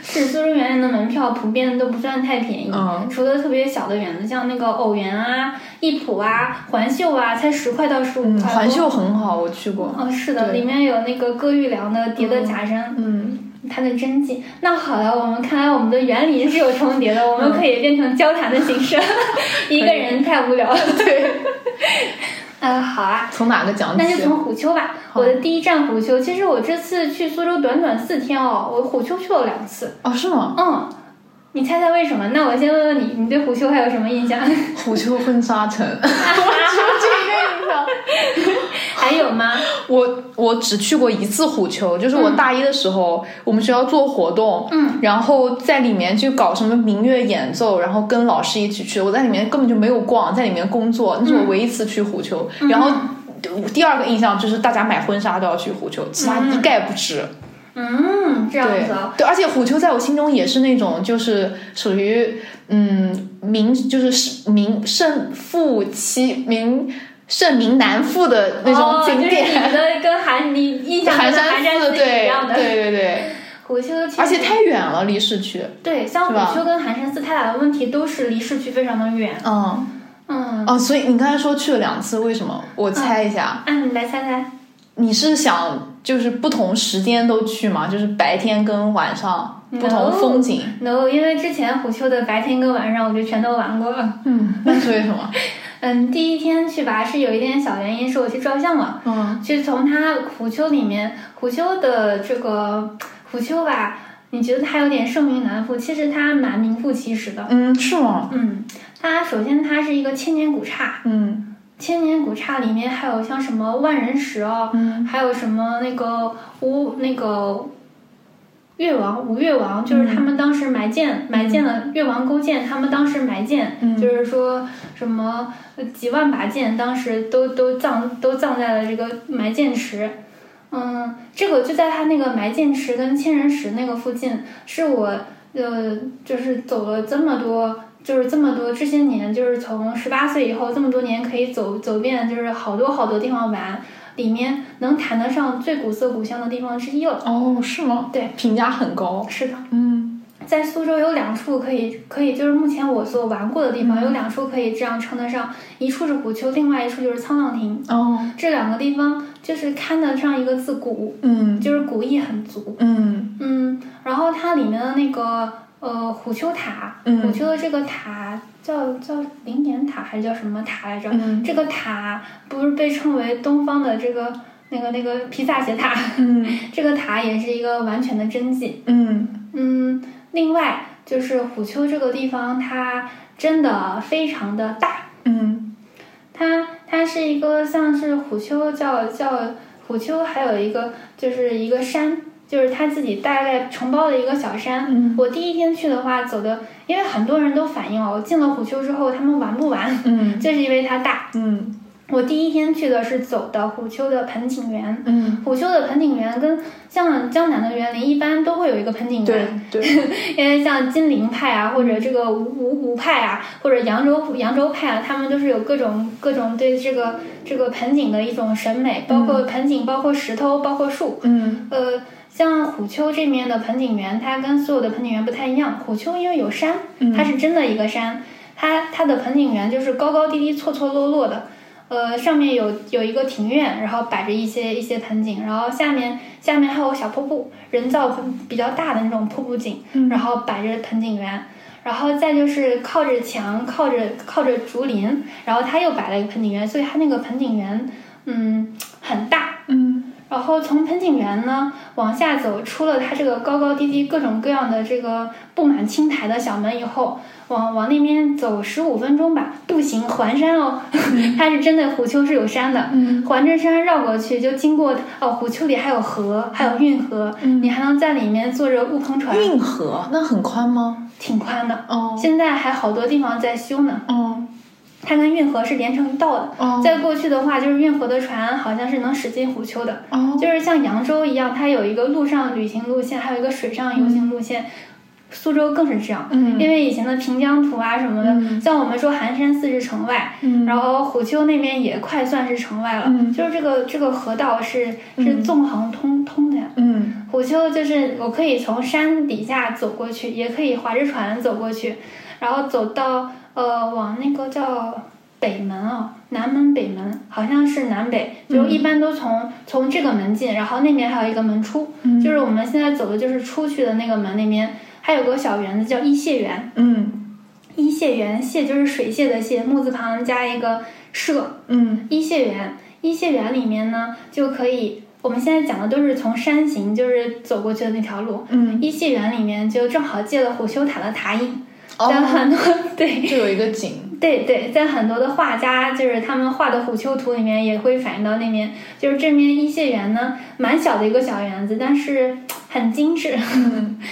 是苏州园林的门票普遍都不算太便宜，嗯除了特别小的园子，像那个偶园啊、艺圃啊、环秀啊，才十块到十五嗯，块。环秀很好，我去过。哦，是的，里面有那个葛玉良的叠的假山，嗯，它的真迹。那好了，我们看来我们的园林是有重叠的，我们可以变成交谈的形式。[laughs] 一个人太无聊了。对。[laughs] 呃，好啊，从哪个讲起？那就从虎丘吧。我的第一站虎丘，其实我这次去苏州短短四天哦，我虎丘去了两次。哦，是吗？嗯，你猜猜为什么？那我先问问你，你对虎丘还有什么印象？虎丘婚纱城，[laughs] [laughs] 我只有这个印象。还有吗？我我只去过一次虎丘，就是我大一的时候，我们学校做活动，嗯，然后在里面去搞什么民乐演奏，然后跟老师一起去，我在里面根本就没有逛，在里面工作，那是我唯一一次去虎丘。嗯然后第二个印象就是大家买婚纱都要去虎丘，其他一概不知。嗯，这样子啊。对，而且虎丘在我心中也是那种就是属于嗯名就是名胜富妻名盛名难副的那种景点。哦、就是你的跟韩你印象中的寒山寺对一样的。对对对，虎丘而且太远了，离市区。对，像虎丘跟寒山寺，它俩的问题都是离市区非常的远。嗯，嗯，哦，所以你刚才说去了两次，为什么？我猜一下，嗯，你来猜猜。你是想就是不同时间都去吗？就是白天跟晚上不同风景？no，因为之前虎丘的白天跟晚上我就全都玩过了。嗯，那是为什么？[laughs] 嗯，第一天去吧是有一点小原因，是我去照相了。嗯。就是从它虎丘里面，虎丘的这个虎丘吧，你觉得它有点盛名难副，其实它蛮名副其实的。嗯，是吗？嗯，它首先它是一个千年古刹，嗯。千年古刹里面还有像什么万人石哦，嗯。还有什么那个吴那个越王吴越王，就是他们当时埋建、埋建了越王勾践，他们当时埋建，嗯。就是说什么呃几万把剑，当时都都葬都葬在了这个埋剑池。嗯，这个就在他那个埋剑池跟千人石那个附近，是我呃，就是走了这么多，就是这么多这些年，就是从十八岁以后这么多年可以走走遍，就是好多好多地方玩，里面能谈得上最古色古香的地方之一了。哦，是吗？对，评价很高。是的，嗯在苏州有两处可以可以，就是目前我所玩过的地方、有两处可以这样称得上，一处是虎丘，另外一处就是沧浪亭。哦这两个地方就是看得上一个字古，嗯就是古意很足。嗯嗯，然后它里面的那个呃虎丘塔，嗯虎丘的这个塔叫叫灵岩塔还是叫什么塔来着？嗯这个塔不是被称为东方的这个那个那个皮萨斜塔，嗯 [laughs] 这个塔也是一个完全的真迹。嗯嗯，另外就是虎丘这个地方，它真的非常的大，嗯它它是一个像是虎丘叫叫虎丘，还有一个就是一个山，就是它自己大概承包的一个小山。嗯我第一天去的话，走的，因为很多人都反映哦，进了虎丘之后他们玩不完，嗯就是因为它大。嗯我第一天去的是走的虎丘的盆景园，嗯，虎丘的盆景园跟像江南的园林一般都会有一个盆景园，对，[laughs] 因为像金陵派啊，或者这个吴吴吴派啊，或者扬州扬州派啊，他们都是有各种各种对这个这个盆景的一种审美，包括盆景，包括石头，包括树。嗯呃，像虎丘这面的盆景园，它跟所有的盆景园不太一样。虎丘因为有山，嗯它是真的一个山，它它的盆景园就是高高低低、错错落落的。呃，上面有有一个庭院，然后摆着一些一些盆景，然后下面下面还有小瀑布，人造盆比较大的那种瀑布景，嗯。然后摆着盆景园，然后再就是靠着墙，靠着靠着竹林，然后他又摆了一个盆景园，所以他那个盆景园，嗯，很大，嗯。然后从盆景园呢往下走，出了它这个高高低低、各种各样的这个布满青苔的小门以后，往往那边走十五分钟吧，步行环山哦，[laughs] 它是真的虎丘是有山的，嗯环着山绕过去，就经过哦，虎丘里还有河，还有运河，嗯你还能在里面坐着雾篷船，运河那很宽吗？挺宽的。哦现在还好多地方在修呢，哦它跟运河是连成一道的。哦再过去的话，就是运河的船好像是能驶进虎丘的。哦，就是像扬州一样，它有一个陆上旅行路线，还有一个水上游行路线。苏州更是这样，嗯。因为以前的平江图啊什么的，嗯。像我们说寒山寺是城外，嗯。然后虎丘那边也快算是城外了。嗯。就是这个这个河道是是嗯。纵横通通的。呀。嗯。虎丘就是我可以从山底下走过去，也可以划着船走过去，然后走到呃往那个叫北门啊、南门北门，好像是南北，就一般都从、从这个门进，然后那边还有一个门出，嗯。就是我们现在走的就是出去的那个门那边，还有个小园子叫一谢园，嗯一谢园谢就是水谢的谢，木字旁加一个社，嗯一谢园，一谢园里面呢就可以，我们现在讲的都是从山形，就是走过去的那条路。嗯，一谢园里面就正好借了虎丘塔的塔影，在哦，很多 [laughs] 对就有一个景，对对，在很多的画家就是他们画的虎丘图里面也会反映到那边。就是这面一谢园呢，蛮小的一个小园子，但是很精致。嗯 [laughs]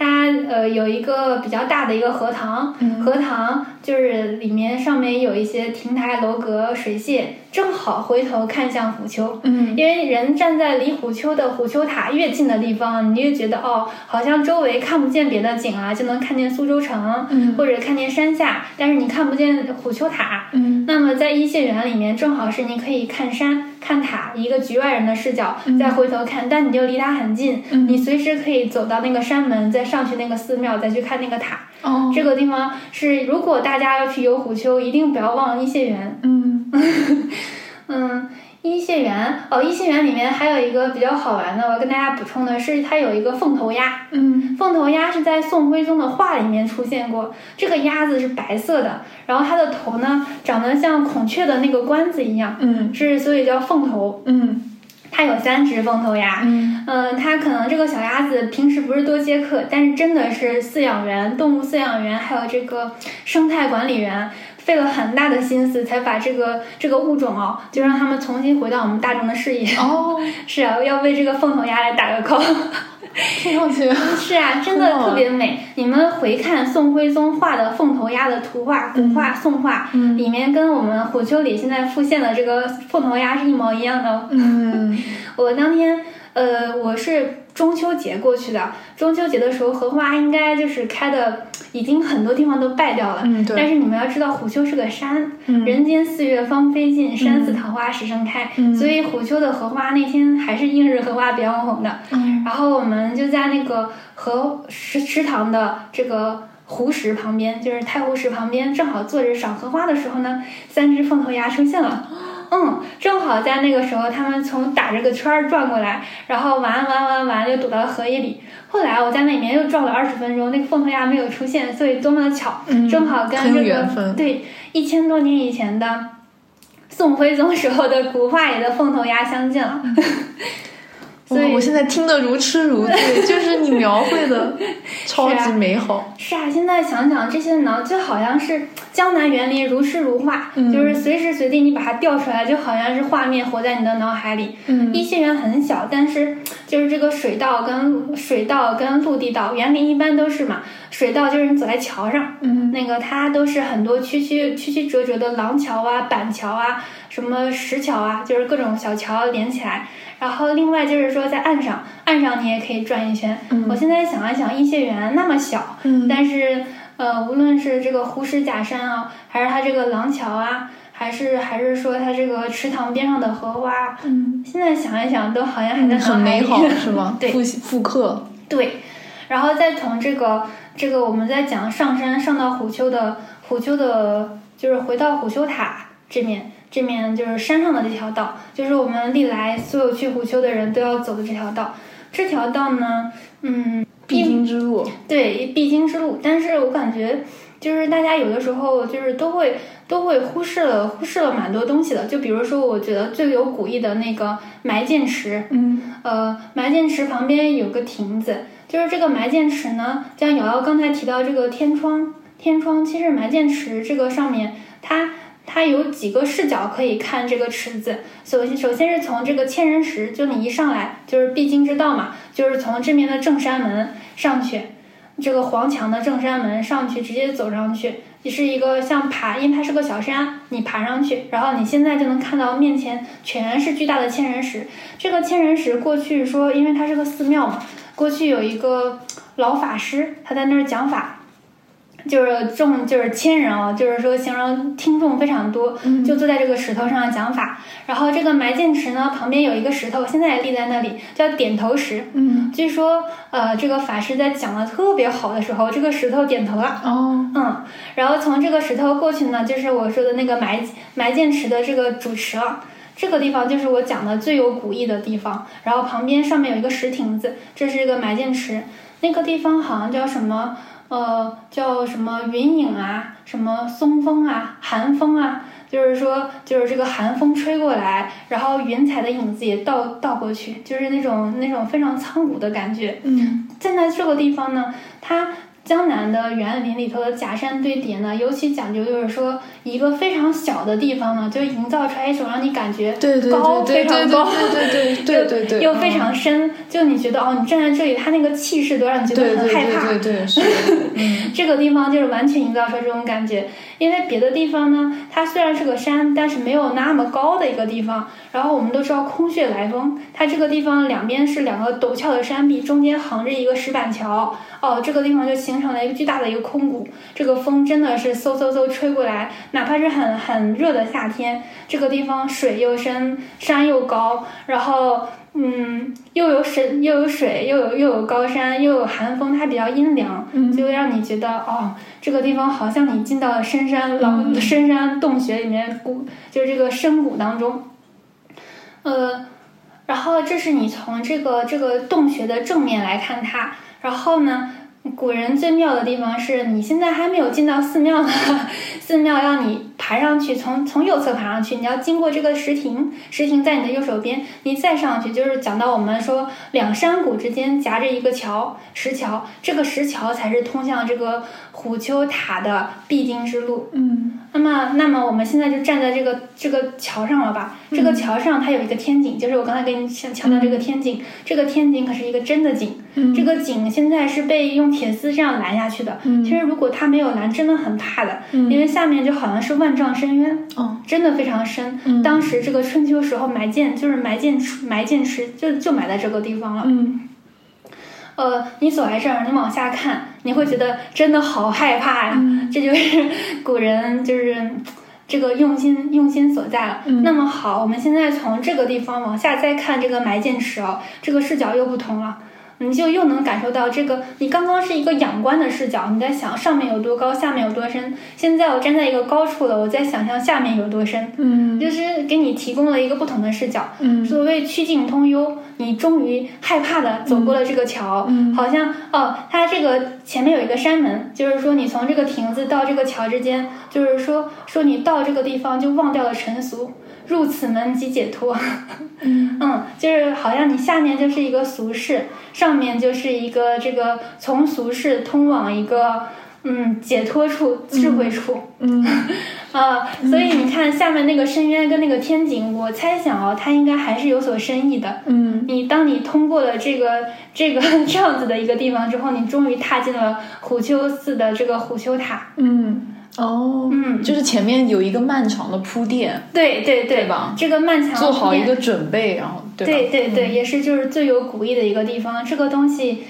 它它呃有一个比较大的一个荷塘，嗯。荷塘就是里面上面有一些亭台楼阁、水榭，正好回头看向虎丘。嗯。因为人站在离虎丘的虎丘塔越近的地方，你越觉得哦，好像周围看不见别的景啊，就能看见苏州城，嗯。或者看见山下，但是你看不见虎丘塔。嗯。那么在一谢园里面，正好是你可以看山、看塔，一个局外人的视角嗯。再回头看，但你就离它很近，嗯。你随时可以走到那个山门，再上去那个寺庙，再去看那个塔。哦，这个地方是，如果大家要去游虎丘，一定不要忘了一谢园。嗯 [laughs] 嗯，一谢园哦，一谢园里面还有一个比较好玩的，我要跟大家补充的是，它有一个凤头鸭。嗯凤头鸭是在宋徽宗的画里面出现过，这个鸭子是白色的，然后它的头呢长得像孔雀的那个冠子一样，嗯是所以叫凤头。嗯它有三只凤头鸭，嗯嗯，它可能这个小鸭子平时不是多接客，但是真的是饲养员、动物饲养员还有这个生态管理员费了很大的心思，才把这个这个物种哦，就让他们重新回到我们大众的视野。哦，[laughs] 是啊，要为这个凤头鸭来打个 call。[laughs] 听上去，是啊，[laughs] 真的特别美。你们回看宋徽宗画的凤头鸭的图画、古画、宋画，嗯里面跟我们虎丘里现在复现的这个凤头鸭是一模一样的哦。嗯 [laughs] 我当天，呃，我是中秋节过去的。中秋节的时候，荷花应该就是开的，已经很多地方都败掉了。嗯对，但是你们要知道，虎丘是个山，嗯人间四月芳菲尽，山寺桃花始盛开。嗯所以虎丘的荷花那天还是映日荷花比较红的。嗯然后我们就在那个河池池塘的这个湖石旁边，就是太湖石旁边，正好坐着赏荷花的时候呢，三只凤头鸭出现了。[gasps] 嗯，正好在那个时候，他们从打着个圈儿转过来，然后玩玩玩玩，又躲到了荷叶里。后来我在那里面又转了二十分钟，那个凤头鸭没有出现，所以多么的巧，嗯正好跟这个对一千多年以前的宋徽宗时候的古画里的凤头鸭相见了。[laughs] 所，以我现在听得如痴如醉，[laughs] 就是你描绘的超级美好。[laughs] 是啊，现在想想这些呢，就好像是江南园林如诗如画，嗯就是随时随地你把它调出来，就好像是画面活在你的脑海里。嗯黟县园很小，但是就是这个水道跟水道跟陆地道，园林一般都是嘛，水道就是你走在桥上，嗯那个它都是很多曲曲曲曲折折的廊桥啊、板桥啊、什么石桥啊，就是各种小桥连起来。然后另外就是说在岸上，岸上你也可以转一圈。嗯我现在想一想，黟县园那么小，嗯但是呃，无论是这个湖石假山啊，还是它这个廊桥啊，还是还是说它这个池塘边上的荷花，嗯，现在想一想都好像还在脑很。美好 [laughs] 是吗？对复复刻，对，然后再从这个这个我们在讲上山上到虎丘的虎丘的，就是回到虎丘塔这面，这面就是山上的这条道，就是我们历来所有去虎丘的人都要走的这条道。这条道呢，嗯，必经之路。对必经之路，但是我感觉就是大家有的时候就是都会都会忽视了忽视了蛮多东西的，就比如说我觉得最有古意的那个埋剑池，嗯。呃，埋剑池旁边有个亭子，就是这个埋剑池呢，像瑶瑶刚才提到这个天窗，天窗其实埋剑池这个上面，它它有几个视角可以看这个池子。首先，首先是从这个千人石，就你一上来就是必经之道嘛，就是从这面的正山门上去，这个黄墙的正山门上去，直接走上去。是一个像爬，因为它是个小山，你爬上去，然后你现在就能看到面前全是巨大的千人石。这个千人石过去说，因为它是个寺庙嘛，过去有一个老法师，他在那儿讲法，就是众就是千人哦，就是说形容听众非常多，就坐在这个石头上讲法。然后这个埋剑池呢，旁边有一个石头，现在也立在那里，叫点头石。嗯据说，呃，这个法师在讲的特别好的时候，这个石头点头了。哦嗯，然后从这个石头过去呢，就是我说的那个埋埋剑池的这个主池了。这个地方就是我讲的最有古意的地方。然后旁边上面有一个石亭子，这是一个埋剑池。那个地方好像叫什么？呃，叫什么云影啊，什么松风啊，寒风啊。就是说，就是这个寒风吹过来，然后云彩的影子也倒倒过去，就是那种那种非常苍古的感觉。嗯站在这个地方呢，它江南的园林里头的假山堆叠呢，尤其讲究就是说，一个非常小的地方呢，就营造出来一种让你感觉对对高对对对对非常高，对对对对 [laughs] 对，又非常深，就你觉得哦，你站在这里，它那个气势都让你觉得很害怕。对对对 [laughs] 是，嗯这个地方就是完全营造出来这种感觉，因为别的地方呢，它虽然是个山，但是没有那么高的一个地方。然后我们都知道空穴来风，它这个地方两边是两个陡峭的山壁，中间横着一个石板桥。哦，这个地方就形成了一个巨大的一个空谷。这个风真的是嗖嗖嗖吹过来，哪怕是很很热的夏天，这个地方水又深，山又高，然后。嗯，又有水，又有水，又有又有高山，又有寒风，它比较阴凉，嗯就会让你觉得哦，这个地方好像你进到了深山老、嗯深山洞穴里面谷，就是这个深谷当中。呃，然后这是你从这个这个洞穴的正面来看它，然后呢，古人最妙的地方是你现在还没有进到寺庙呢，[laughs] 寺庙让你爬上去，从从右侧爬上去，你要经过这个石亭，石亭在你的右手边，你再上去就是讲到我们说两山谷之间夹着一个桥，石桥，这个石桥才是通向这个虎丘塔的必经之路。嗯。那么，那么我们现在就站在这个这个桥上了吧？这个桥上它有一个天井，就是我刚才跟你强强调这个天井，这个天井可是一个真的井，嗯。这个井现在是被用铁丝这样拦下去的。嗯。其实如果它没有拦，真的很怕的，嗯。因为下面就好像是万丈深渊，哦。真的非常深。嗯。当时这个春秋时候埋剑，就是埋剑池，埋剑池就就埋在这个地方了。嗯呃，你走在这儿，你往下看，你会觉得真的好害怕呀。嗯这就是 [laughs] 古人就是这个用心用心所在了。嗯那么好，我们现在从这个地方往下再看这个埋剑池哦，这个视角又不同了。你就又能感受到这个，你刚刚是一个仰观的视角，你在想上面有多高，下面有多深。现在我站在一个高处了，我在想象下面有多深，嗯就是给你提供了一个不同的视角。嗯所谓曲径通幽，你终于害怕的走过了这个桥，嗯好像哦，它这个前面有一个山门，就是说你从这个亭子到这个桥之间，就是说说你到这个地方就忘掉了尘俗，入此门即解脱。嗯 [laughs] 嗯，就是好像你下面就是一个俗世，上面就是一个这个从俗世通往一个嗯解脱处、智慧处。嗯 [laughs] 啊，所以你看下面那个深渊跟那个天井，我猜想哦，它应该还是有所深意的。嗯你当你通过了这个这个 [laughs] 这样子的一个地方之后，你终于踏进了虎丘寺的这个虎丘塔。嗯哦，嗯就是前面有一个漫长的铺垫，对对对吧这个漫长做好一个准备，然后对吧？对对对，也是就是最有古意的一个地方。这个东西，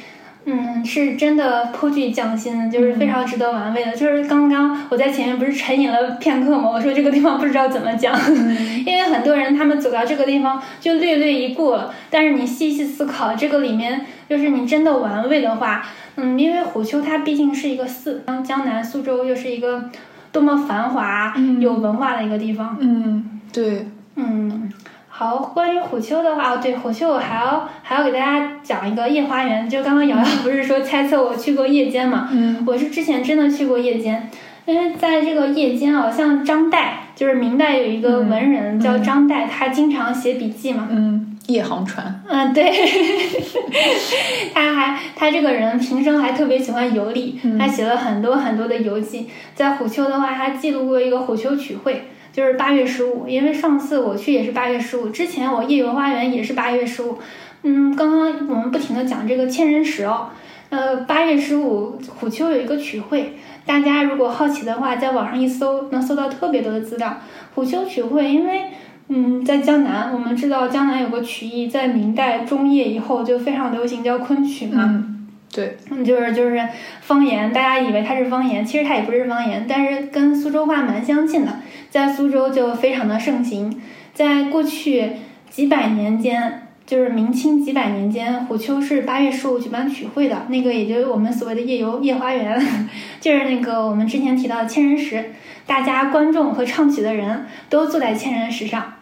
嗯，是真的颇具匠心，就是非常值得玩味的。就是刚刚我在前面不是沉吟了片刻吗？我说这个地方不知道怎么讲，[laughs] 因为很多人他们走到这个地方就略略一过了，但是你细细思考，这个里面就是你真的玩味的话，嗯，因为虎丘它毕竟是一个寺，江南苏州又是一个多么繁华、嗯有文化的一个地方。嗯，对，嗯，好，关于虎丘的话，哦，对，虎丘我还要还要给大家讲一个夜花园。就刚刚瑶瑶不是说猜测我去过夜间嘛？嗯我是之前真的去过夜间，因为在这个夜间啊，像张岱，就是明代有一个文人叫张岱，他经常写笔记嘛。嗯，夜航船，嗯，对，[laughs] 他还他这个人平生还特别喜欢游历，他写了很多很多的游记。在虎丘的话，他记录过一个虎丘曲会，就是八月十五。因为上次我去也是八月十五，之前我夜游花园也是八月十五。嗯，刚刚我们不停的讲这个千人石哦，呃，八月十五虎丘有一个曲会，大家如果好奇的话，在网上一搜，能搜到特别多的资料。虎丘曲会，因为嗯，在江南，我们知道江南有个曲艺，在明代中叶以后就非常流行，叫昆曲嘛。嗯，对，嗯，就是就是方言，大家以为它是方言，其实它也不是方言，但是跟苏州话蛮相近的，在苏州就非常的盛行。在过去几百年间，就是明清几百年间，虎丘是八月十五举办曲会的，那个也就是我们所谓的夜游夜花园，[laughs] 就是那个我们之前提到的千人石，大家观众和唱曲的人都坐在千人石上。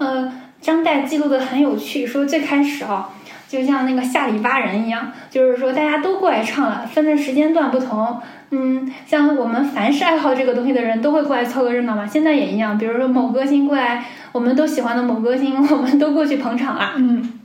呃，张岱记录的很有趣，说最开始啊、就像那个下里巴人一样，就是说大家都过来唱了，分的时间段不同。嗯，像我们凡是爱好这个东西的人都会过来凑个热闹嘛。现在也一样，比如说某歌星过来，我们都喜欢的某歌星，我们都过去捧场了。嗯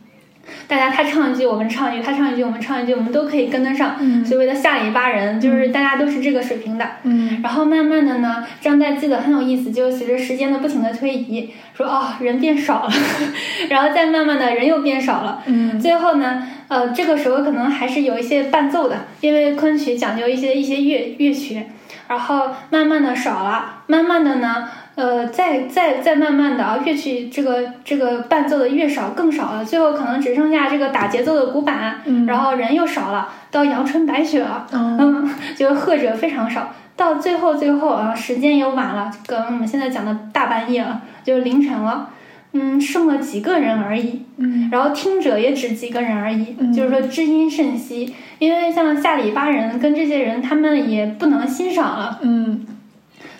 大家他唱一句，我们唱一句；他唱一句，我们唱一句，我们都可以跟得上。嗯所谓的下里巴人，就是大家都是这个水平的。嗯然后慢慢的呢，张岱记得很有意思，就随着时间的不停的推移，说哦人变少了，[laughs] 然后再慢慢的人又变少了，嗯最后呢，呃这个时候可能还是有一些伴奏的，因为昆曲讲究一些一些乐乐曲，然后慢慢的少了，慢慢的呢。呃，再再再慢慢的啊，乐曲这个这个伴奏的越少更少了，最后可能只剩下这个打节奏的鼓板，嗯然后人又少了，到阳春白雪了，哦嗯，[laughs] 就贺者非常少。到最后最后啊，时间也晚了，跟我们现在讲的大半夜了，就凌晨了，嗯，剩了几个人而已。嗯然后听者也只几个人而已，嗯就是说知音甚稀。因为像下里巴人跟这些人，他们也不能欣赏了。嗯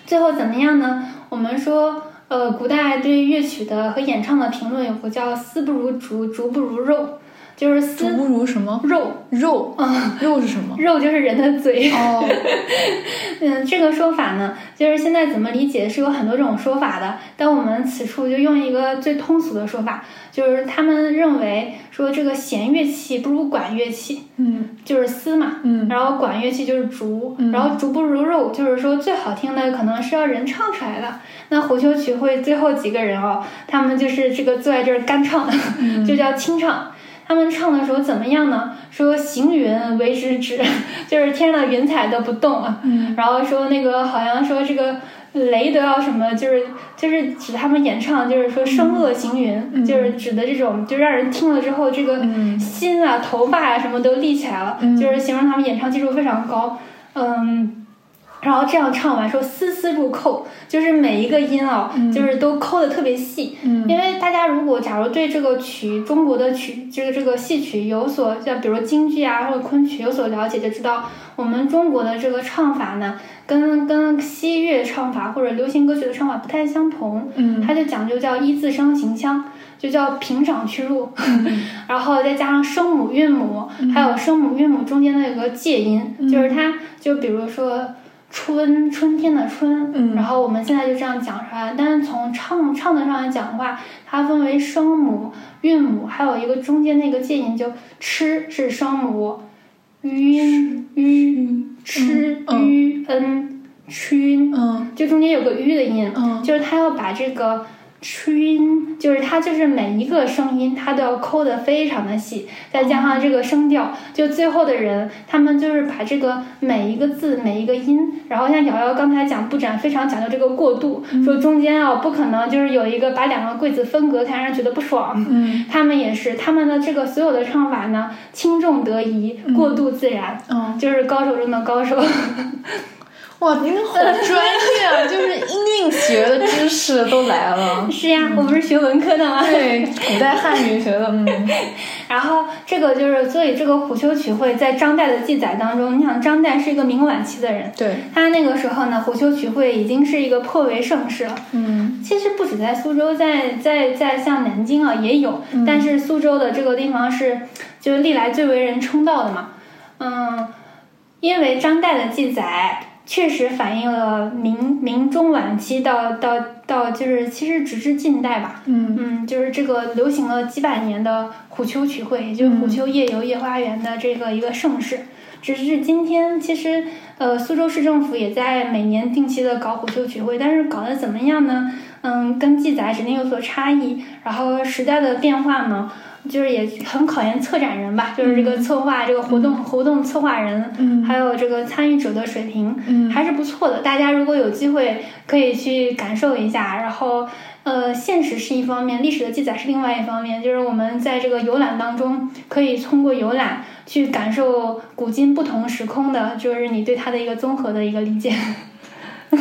最后怎么样呢？我们说，呃，古代对乐曲的和演唱的评论有个叫“丝不如竹，竹不如肉”，就是竹丝不如什么肉，肉嗯，肉是什么？肉就是人的嘴。哦，[laughs] 嗯，这个说法呢，就是现在怎么理解是有很多种说法的，但我们此处就用一个最通俗的说法，就是他们认为说这个弦乐器不如管乐器，嗯就是丝嘛，嗯然后管乐器就是竹，嗯然后竹不如肉，就是说最好听的可能是要人唱出来的。那胡秋曲会最后几个人哦，他们就是这个坐在这儿干唱，[laughs] 就叫清唱。他们唱的时候怎么样呢？说行云为之止，[laughs] 就是天上的云彩都不动了。嗯然后说那个好像说这个雷都要什么，就是就是指他们演唱，就是说声恶行云，嗯就是指的这种，就让人听了之后这个嗯心啊、头发啊什么都立起来了，嗯就是形容他们演唱技术非常高。嗯。然后这样唱完说丝丝入扣，就是每一个音哦，嗯。就是都抠的特别细。嗯。因为大家如果假如对这个曲中国的曲，就是这个戏曲有所，像比如京剧啊或者昆曲有所了解，就知道我们中国的这个唱法呢，跟跟西乐唱法或者流行歌曲的唱法不太相同。嗯。它就讲究叫一字声形腔，就叫平掌去入，[laughs] 然后再加上声母韵母，还有声母韵母中间的有个介音，就是它就比如说春春天的春，嗯然后我们现在就这样讲出来。但是从唱唱的上来讲的话，它分为声母、韵母，还有一个中间那个介音，就吃是声母。，u u 吃吁嗯熏，嗯就中间有个吁的音，嗯就是他要把这个。音就是它，就是每一个声音，它都要抠得非常的细，再加上这个声调，就最后的人，他们就是把这个每一个字、每一个音，然后像瑶瑶刚才讲布展非常讲究这个过渡，说中间啊不可能就是有一个把两个柜子分隔，才让人觉得不爽。嗯他们也是，他们的这个所有的唱法呢，轻重得宜，过渡自然，嗯，就是高手中的高手。哇，您好专业啊！[laughs] 就是音韵学的知识都来了。是呀，我不是学文科的吗？对，古代汉语学的，嗯。[laughs] 然后这个就是，所以这个虎丘曲会在张岱的记载当中，你想张岱是一个明晚期的人，对，他那个时候呢，虎丘曲会已经是一个颇为盛世了。嗯其实不止在苏州，在在在像南京啊也有，嗯但是苏州的这个地方是就是历来最为人称道的嘛。嗯，因为张岱的记载确实反映了明明中晚期到到到就是其实直至近代吧，嗯嗯，就是这个流行了几百年的虎丘曲会，也就是虎丘夜游夜花园的这个一个盛世。只是今天，其实呃，苏州市政府也在每年定期的搞虎丘曲会，但是搞得怎么样呢？嗯，跟记载指定有所差异。然后时代的变化呢，就是也很考验策展人吧，就是这个策划、这个活动、活动策划人，嗯还有这个参与者的水平，嗯还是不错的。大家如果有机会，可以去感受一下。然后，呃，现实是一方面，历史的记载是另外一方面。就是我们在这个游览当中，可以通过游览去感受古今不同时空的，就是你对它的一个综合的一个理解。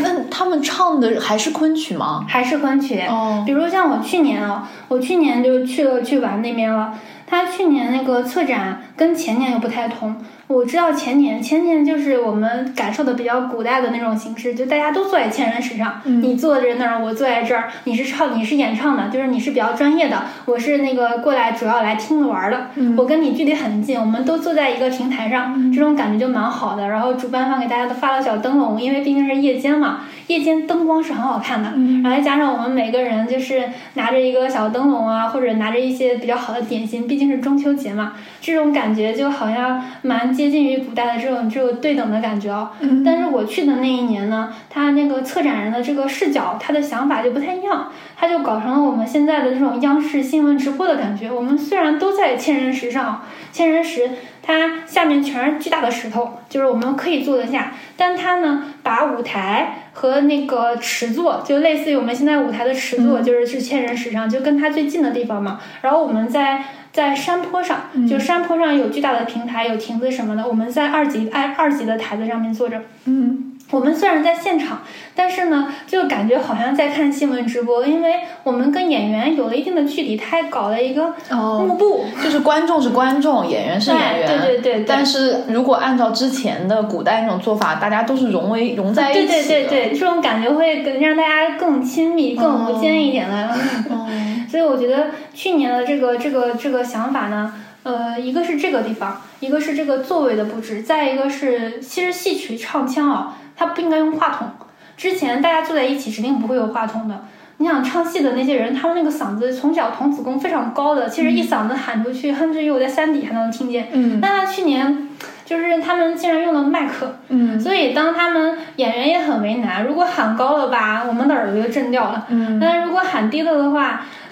那他们唱的还是昆曲吗？还是昆曲，哦比如像我去年啊，我去年就去了去玩那边了。他去年那个策展跟前年又不太同。我知道前年前年就是我们感受的比较古代的那种形式，就大家都坐在千人石上，嗯你坐在那儿，我坐在这儿，你是唱你是演唱的，就是你是比较专业的，我是那个过来主要来听着玩儿的。嗯我跟你距离很近，我们都坐在一个平台上，这种感觉就蛮好的。然后主办方给大家都发了小灯笼，因为毕竟是夜间嘛，夜间灯光是很好看的。嗯然后再加上我们每个人就是拿着一个小灯笼啊，或者拿着一些比较好的点心，毕竟是中秋节嘛，这种感觉就好像蛮接近于古代的这种这种对等的感觉哦。嗯但是我去的那一年呢，他那个策展人的这个视角，他的想法就不太一样，他就搞成了我们现在的这种央视新闻直播的感觉。我们虽然都在千人石上，千人石它下面全是巨大的石头，就是我们可以坐得下，但它呢把舞台和那个池座，就类似于我们现在舞台的池座，就是是千人石上，就跟它最近的地方嘛。然后我们在在山坡上，就山坡上有巨大的平台，有亭子什么的，我们在二级二二级的台子上面坐着。嗯我们虽然在现场，但是呢，就感觉好像在看新闻直播，因为我们跟演员有了一定的距离，他还搞了一个哦，幕布。就是观众是观众，演员是演员，对对对对对但是如果按照之前的古代那种做法，大家都是融为融在一起的。对对对，这种感觉会更让大家更亲密、更无间一点的。哦 [laughs] 所以我觉得去年的这个这个这个想法呢，呃，一个是这个地方，一个是这个座位的布置，再一个是其实戏曲唱腔啊，它不应该用话筒。之前大家坐在一起，指定不会有话筒的。你想唱戏的那些人，他们那个嗓子从小童子功非常高的，其实一嗓子喊出去，甚至于我在山底还能听见。嗯那他去年就是他们竟然用了麦克，嗯。所以当他们演员也很为难，如果喊高了吧，我们的耳朵就震掉了；嗯，但是如果喊低了的话，[laughs]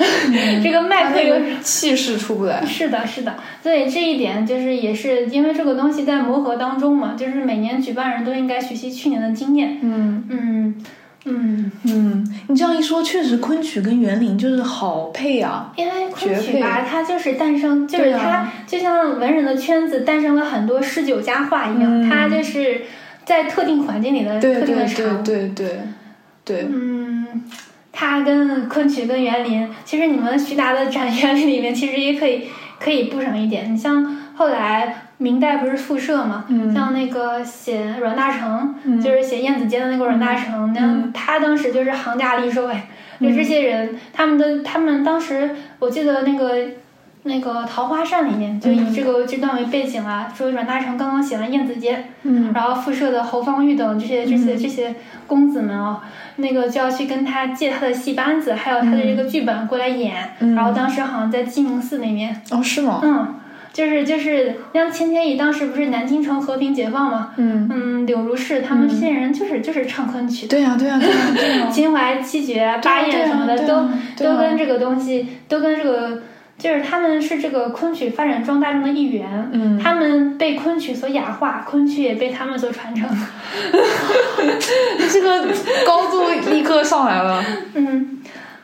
这个麦克又那个气势出不来。是的，是的，所以这一点就是也是因为这个东西在磨合当中嘛，就是每年举办人都应该学习去年的经验。嗯。嗯嗯，嗯，你这样一说，确实昆曲跟园林就是好配啊。因为昆曲吧，它就是诞生，就是它、啊就像文人的圈子诞生了很多诗酒佳话一样，嗯它就是在特定环境里的对特定的对产物。对对对对，嗯，它跟昆曲跟园林，其实你们徐达的展园林里面，其实也可以可以布上一点。你像后来明代不是复社嘛，嗯。像那个写阮大铖，嗯。就是写燕子街的那个阮大铖，那、嗯他当时就是行家里手哎，就这些人，他们的他们当时我记得那个。那个《桃花扇》里面就以这个这段为背景啊，说阮大铖刚刚写完燕子街，嗯。然后复社的侯方域等这些这些这些公子们啊、那个就要去跟他借他的戏班子，还有他的这个剧本过来演。嗯。然后当时好像在鸡鸣寺那边，哦是吗？嗯，就是就是像千天一当时不是南京城和平解放嘛？嗯，嗯，柳如是他们这些人就是就是唱昆曲的，对呀、对呀、对呀、[laughs] 秦淮七绝、八艳什么的都都跟这个东西都跟这个就是他们是这个昆曲发展壮大中的一员。嗯，他们被昆曲所雅化，昆曲也被他们所传承。[laughs] [laughs] 这个高度立刻上来了。嗯，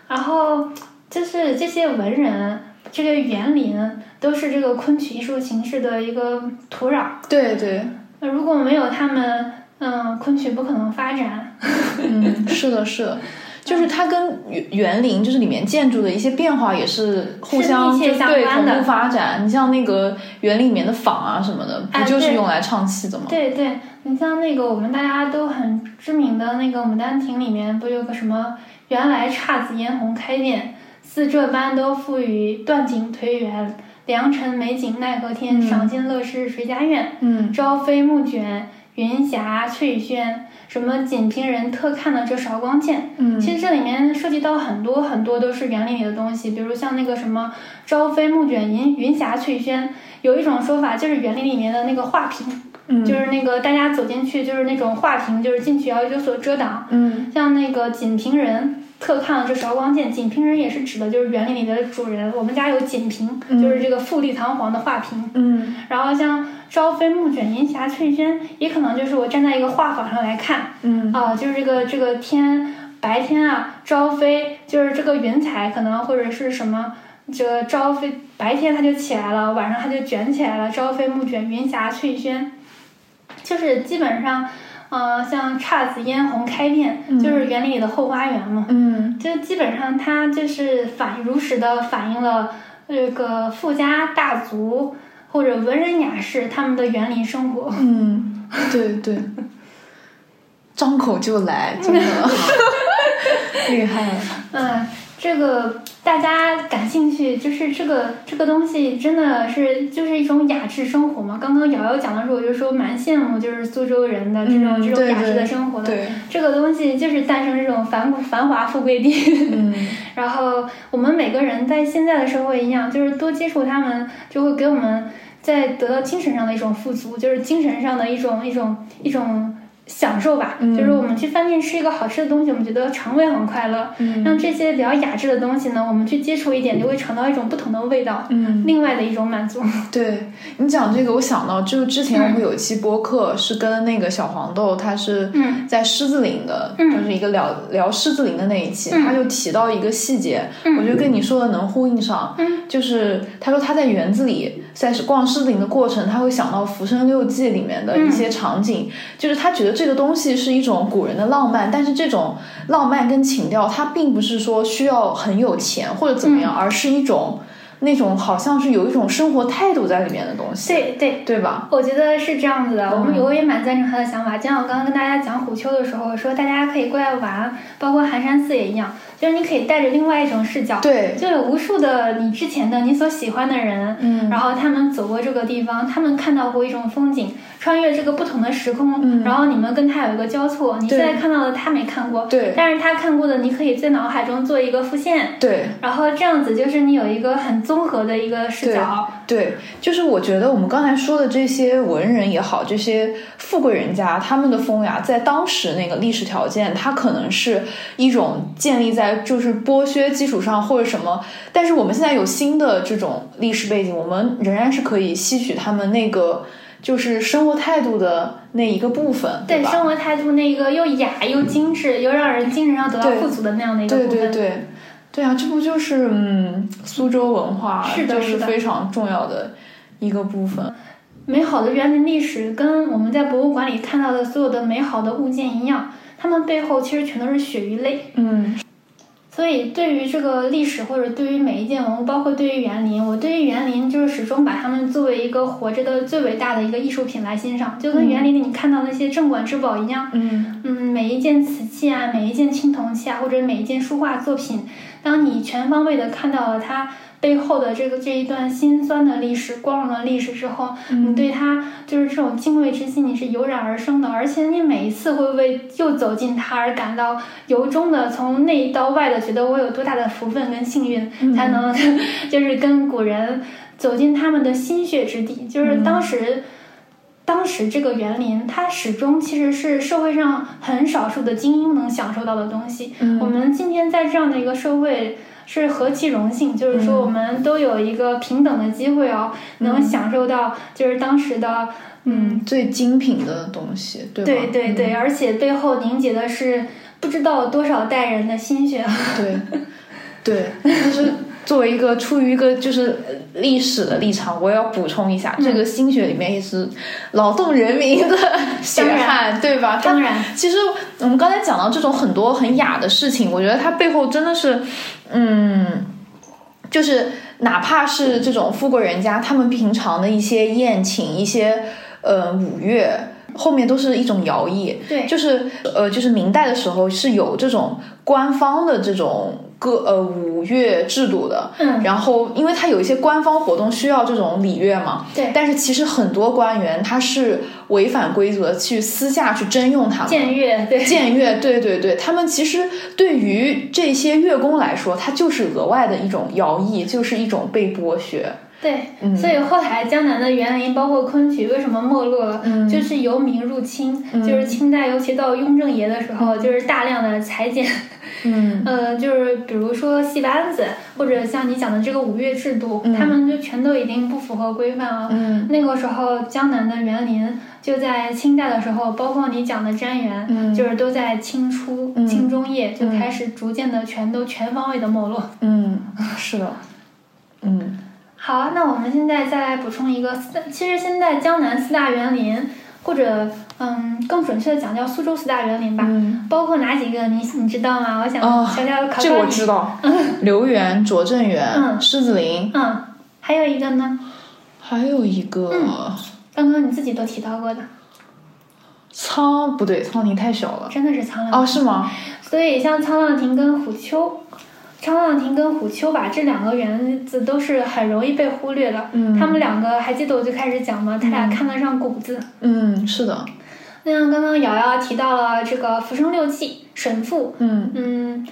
然后就是这些文人，这个园林都是这个昆曲艺术形式的一个土壤。对对，那如果没有他们，嗯，昆曲不可能发展。嗯，是的，是的。就是它跟园园林，就是里面建筑的一些变化，也是互相是密切相关的同步发展。你像那个园林里面的坊啊什么的，哎不就是用来唱戏的吗？对对，你像那个我们大家都很知名的那个《牡丹亭》里面，不有个什么“原来姹紫嫣红开遍，似这般都付与断井颓垣。良辰美景奈何天，嗯赏心乐事谁家院？嗯朝飞暮卷，云霞翠轩。”什么锦屏人特看了这韶光剑，嗯其实这里面涉及到很多很多都是园林里的东西，比如像那个什么“朝飞暮卷，云云霞翠轩”，有一种说法就是园林里面的那个画屏，嗯就是那个大家走进去就是那种画屏，就是进去要有所遮挡。嗯像那个锦屏人特看了这韶光剑，锦屏人也是指的就是园林里的主人。我们家有锦屏，嗯就是这个富丽堂皇的画屏。嗯然后像朝飞暮卷，云霞翠轩，也可能就是我站在一个画舫上来看嗯啊、就是这个这个天白天啊朝飞，就是这个云彩可能或者是什么。这个朝飞白天它就起来了，晚上它就卷起来了。朝飞暮卷，云霞翠轩，就是基本上，呃，像姹紫嫣红开遍，嗯就是园林里的后花园嘛。嗯就基本上它就是反如实的反映了这个富家大族或者文人雅士他们的园林生活。嗯，对对，张口就来，真的 [laughs] 厉害了。嗯，这个大家感兴趣，就是这个这个东西真的是就是一种雅致生活嘛。刚刚瑶瑶讲的时候，我就说蛮羡慕，就是苏州人的这种、嗯这种雅致的生活的。对，这个东西就是诞生这种繁繁华富贵地。嗯 [laughs] 然后我们每个人在现在的社会一样，就是多接触他们，就会给我们在得到精神上的一种富足，就是精神上的一种一种一种享受吧。嗯就是我们去饭店吃一个好吃的东西，我们觉得肠胃很快乐。嗯。像这些比较雅致的东西呢，我们去接触一点，就会尝到一种不同的味道，嗯，另外的一种满足。[laughs] 对你讲这个，我想到就是之前我们有一期播客是跟那个小黄豆，他是嗯。在狮子林的，嗯。就是一个聊聊狮子林的那一期，嗯。他就提到一个细节，嗯。我觉得跟你说的能呼应上，嗯。就是他说他在园子里在逛狮子林的过程，他会想到《浮生六记》里面的一些场景，就是他觉得这个东西是一种古人的浪漫，但是这种浪漫跟情调，它并不是说需要很有钱或者怎么样，而是一种那种好像是有一种生活态度在里面的东西，对对。对吧？我觉得是这样子的，我们嗯我也蛮赞成他的想法。就像我刚刚跟大家讲虎丘的时候，说大家可以过来玩，包括寒山寺也一样，就是你可以带着另外一种视角，对，就有无数的你之前的你所喜欢的人，嗯然后他们走过这个地方，他们看到过一种风景，穿越这个不同的时空，嗯。然后你们跟他有一个交错，你现在看到的他没看过，对。但是他看过的，你可以在脑海中做一个复现，对。然后这样子就是你有一个很综合的一个视角。对，就是我觉得我们刚才说的这些文人也好，这些富贵人家，他们的风雅在当时那个历史条件，它可能是一种建立在就是剥削基础上或者什么，但是我们现在有新的这种历史背景，我们仍然是可以吸取他们那个就是生活态度的那一个部分，对吧？生活态度那个又雅又精致，又让人精神上得到富足的那样的一个对部分。对对，对啊，这不就是嗯苏州文化是的就是非常重要的一个部分。美好的园林历史跟我们在博物馆里看到的所有的美好的物件一样，它们背后其实全都是血与泪。嗯所以，对于这个历史，或者对于每一件文物，包括对于园林，我对于园林就是始终把它们作为一个活着的最伟大的一个艺术品来欣赏，就跟园林里你看到那些镇馆之宝一样。嗯嗯，每一件瓷器啊，每一件青铜器啊，或者每一件书画作品，当你全方位的看到了它背后的这个这一段辛酸的历史、光荣的历史之后，你对他就是这种敬畏之心，你是油然而生的。而且你每一次会为又走进他而感到由衷的从内到外的觉得我有多大的福分跟幸运，才能 [laughs] 就是跟古人。走进他们的心血之地，就是当时。当时这个园林，它始终其实是社会上很少数的精英能享受到的东西。我们今天在这样的一个社会，是何其荣幸！就是说，我们都有一个平等的机会哦，能享受到就是当时的嗯最精品的东西，对对对，而且背后凝结的是不知道多少代人的心血。对对，就是。作为一个出于一个就是历史的立场，我要补充一下，这个心血里面也是劳动人民的血汗，对吧？当然，其实我们刚才讲到这种很多很雅的事情，我觉得它背后真的是，嗯，就是哪怕是这种富贵人家，他们平常的一些宴请、一些呃舞乐，后面都是一种徭役。对，就是呃，就是明代的时候是有这种官方的这种。歌呃五乐制度的，嗯，然后因为它有一些官方活动需要这种礼乐嘛，对，但是其实很多官员他是违反规则去私下去征用他们，僭越，对，僭越，对对对，他们其实对于这些乐工来说，它就是额外的一种徭役，就是一种被剥削。对，所以后来江南的园林包括昆曲为什么没落了？就是游民入侵，就是清代尤其到雍正爷的时候，就是大量的裁剪。嗯，[laughs] 呃，就是比如说戏班子，或者像你讲的这个五乐制度，他们就全都已经不符合规范了。嗯，那个时候江南的园林就在清代的时候，包括你讲的瞻园，就是都在清初、清中叶就开始逐渐的全都全方位的没落。嗯，是的。嗯，好，那我们现在再来补充一个，其实现在江南四大园林。或者，嗯，更准确的讲叫苏州四大园林吧，包括哪几个？你你知道吗？我想小小考考你。这我知道，[laughs] 留园、拙政园、狮子林。嗯，还有一个呢？还有一个，刚刚你自己都提到过的。沧不对，沧亭太小了。真的是沧浪。哦，是吗？所以像沧浪亭跟虎丘。沧浪亭跟虎丘吧，这两个园子都是很容易被忽略的。嗯，他们两个还记得我最开始讲吗？他俩看得上谷子。嗯，是的。那像刚刚瑶瑶提到了这个浮生六记神父。嗯嗯，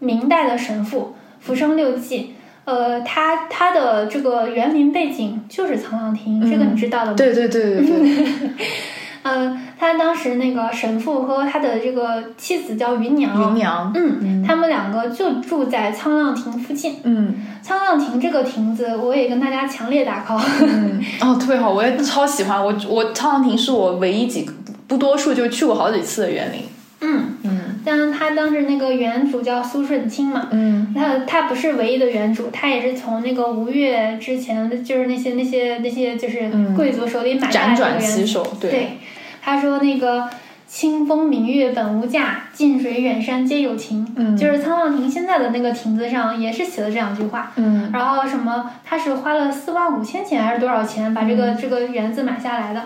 明代的神父浮生六记，呃，他他的这个园林背景就是沧浪亭，这个你知道的吗？对对对对对。[laughs] 呃，他当时那个神父和他的这个妻子叫芸娘，芸娘，嗯，他们两个就住在沧浪亭附近，嗯，沧浪亭这个亭子，我也跟大家强烈打 call，嗯，哦，特别好，我也超喜欢，我我沧浪亭是我唯一几个不多数就去过好几次的园林，嗯。嗯，像他当时那个园主叫苏顺清嘛，嗯，他他不是唯一的园主，他也是从那个吴越之前就是那些那些那些就是贵族手里买下来的园子，对。他说：“那个清风明月本无价，近水远山皆有情。”嗯，就是沧浪亭现在的那个亭子上也是写了这两句话。嗯，然后什么？他是花了四万五千钱还是多少钱把这个这个园子买下来的？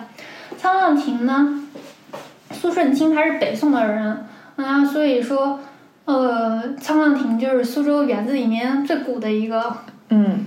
沧浪亭呢？苏舜钦他是北宋的人，啊，所以说，呃，沧浪亭就是苏州园子里面最古的一个。嗯，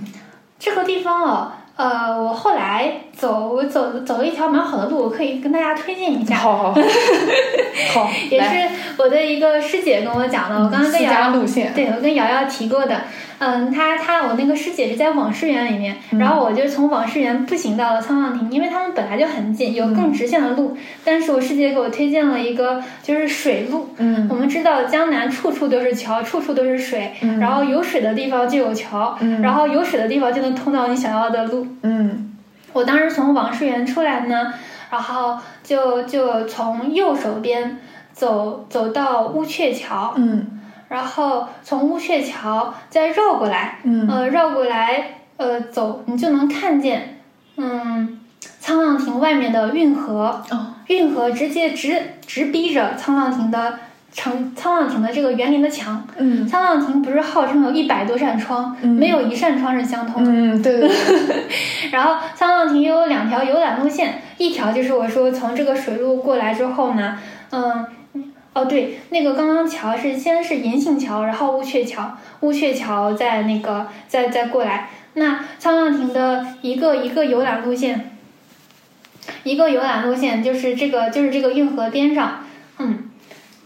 这个地方哦。呃，我后来走，我走走了一条蛮好的路，我可以跟大家推荐一下。好好 [laughs] 好，也是我的一个师姐跟我讲的，我刚刚跟瑶瑶，对我跟瑶瑶提过的。嗯，他他我那个师姐是在网师园里面，然后我就从网师园步行到了沧浪亭，因为他们本来就很近，有更直线的路。但是我师姐给我推荐了一个就是水路。嗯，我们知道江南处处都是桥，处处都是水，然后有水的地方就有桥，然后有水的地方就能通到你想要的路。嗯，我当时从网师园出来呢，然后就就从右手边走走到乌鹊桥。嗯。然后从乌鹊桥再绕过来，呃，绕过来，呃，走，你就能看见，嗯，沧浪亭外面的运河，运河直接直直逼着沧浪亭的城，沧浪亭的这个园林的墙。嗯，沧浪亭不是号称有一百多扇窗，没有一扇窗是相通的。嗯，对对对。[laughs] 然后沧浪亭又有两条游览路线，一条就是我说从这个水路过来之后呢，嗯。哦，对，那个刚刚桥是先是银杏桥，然后乌鹊桥，乌鹊桥再那个再再过来。那沧浪亭的一个一个游览路线，一个游览路线就是这个就是这个运河边上，嗯，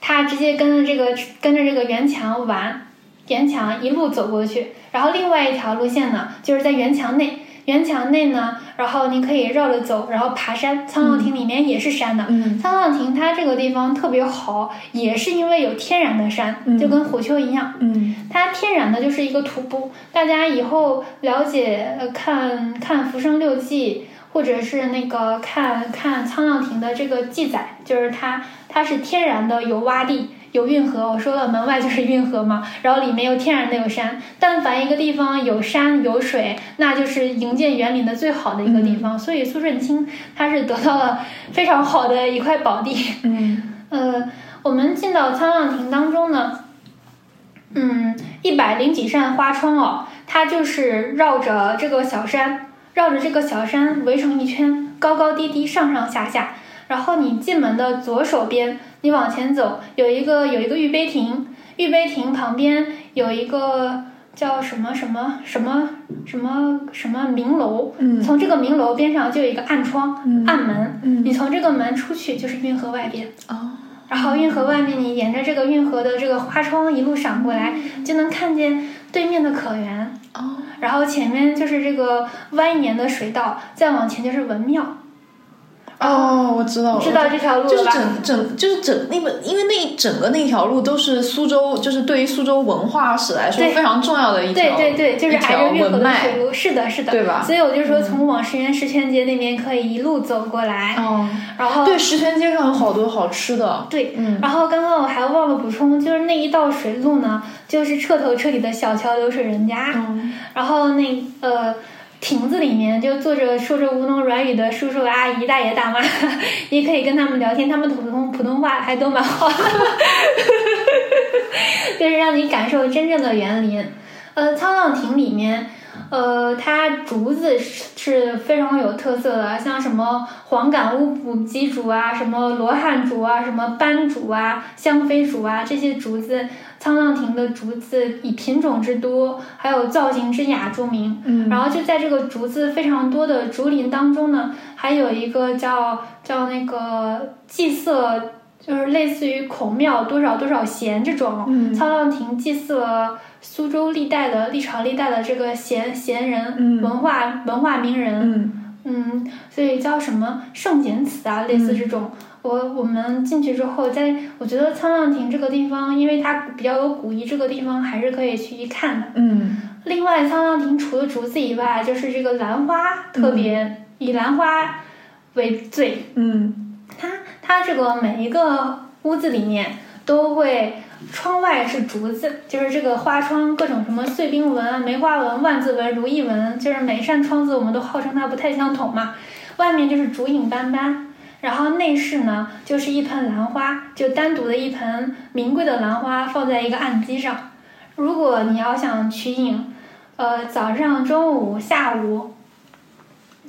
他直接跟着这个跟着这个园墙玩，园墙一路走过去。然后另外一条路线呢，就是在园墙内，园墙内呢，然后你可以绕着走，然后爬山。沧浪亭里面也是山的。嗯沧浪亭它这个地方特别好，也是因为有天然的山，就跟虎丘一样。嗯它天然的就是一个徒步，大家以后了解、呃、看看《浮生六记》，或者是那个看看沧浪亭的这个记载，就是它它是天然的有洼地。有运河，我说了，门外就是运河嘛，然后里面又天然的有山。但凡一个地方有山有水，那就是营建园林的最好的一个地方。所以苏舜钦他是得到了非常好的一块宝地。嗯呃，我们进到沧浪亭当中呢，嗯，一百零几扇花窗哦，它就是绕着这个小山，绕着这个小山围成一圈，高高低低，上上下下。然后你进门的左手边，你往前走，有一个有一个御碑亭，御碑亭旁边有一个叫什么什么什么什么什么明楼，嗯从这个明楼边上就有一个暗窗、嗯暗门，嗯你从这个门出去就是运河外边。哦然后运河外面，你沿着这个运河的这个花窗一路赏过来，就能看见对面的可园，哦然后前面就是这个蜿蜒的水道，再往前就是文庙。哦，我知道了，知道这条路就是？整整就是整那个，因为那一整个那条路都是苏州，就是对于苏州文化史来说非常重要的一条，对对对，就是一条挨着运河的水路，是的，是的，对吧？所以我就说，从网石园石泉街那边可以一路走过来，哦，然后对，石泉街上有好多好吃的，对嗯。然后刚刚我还忘了补充，就是那一道水路呢，就是彻头彻底的小桥流水人家。嗯然后那呃亭子里面就坐着说着吴侬软语的叔叔阿姨、大爷大妈，[laughs] 也可以跟他们聊天，他们普通普通话还都蛮好的，[laughs] 就是让你感受真正的园林。呃，沧浪亭里面。呃，它竹子是是非常有特色的，像什么黄杆乌补鸡竹啊，什么罗汉竹啊，什么斑竹啊、香妃竹啊，这些竹子，沧浪亭的竹子以品种之多，还有造型之雅著名。嗯然后就在这个竹子非常多的竹林当中呢，还有一个叫叫那个祭祀，就是类似于孔庙多少多少贤这种。嗯沧浪亭祭祀了苏州历代的历朝历代的这个贤贤人、嗯文化文化名人，嗯嗯，所以叫什么圣贤祠啊，类似这种。我我们进去之后，在我觉得沧浪亭这个地方，因为它比较有古意，这个地方还是可以去一看的。嗯另外，沧浪亭除了竹子以外，就是这个兰花特别、以兰花为最。嗯它这个每一个屋子里面都会，窗外是竹子，就是这个花窗，各种什么碎冰纹、梅花纹、万字纹、如意纹，就是每一扇窗子我们都号称它不太相同嘛。外面就是竹影斑斑，然后内饰呢就是一盆兰花，就单独的一盆名贵的兰花放在一个案几上。如果你要想取影，呃，早上、中午、下午。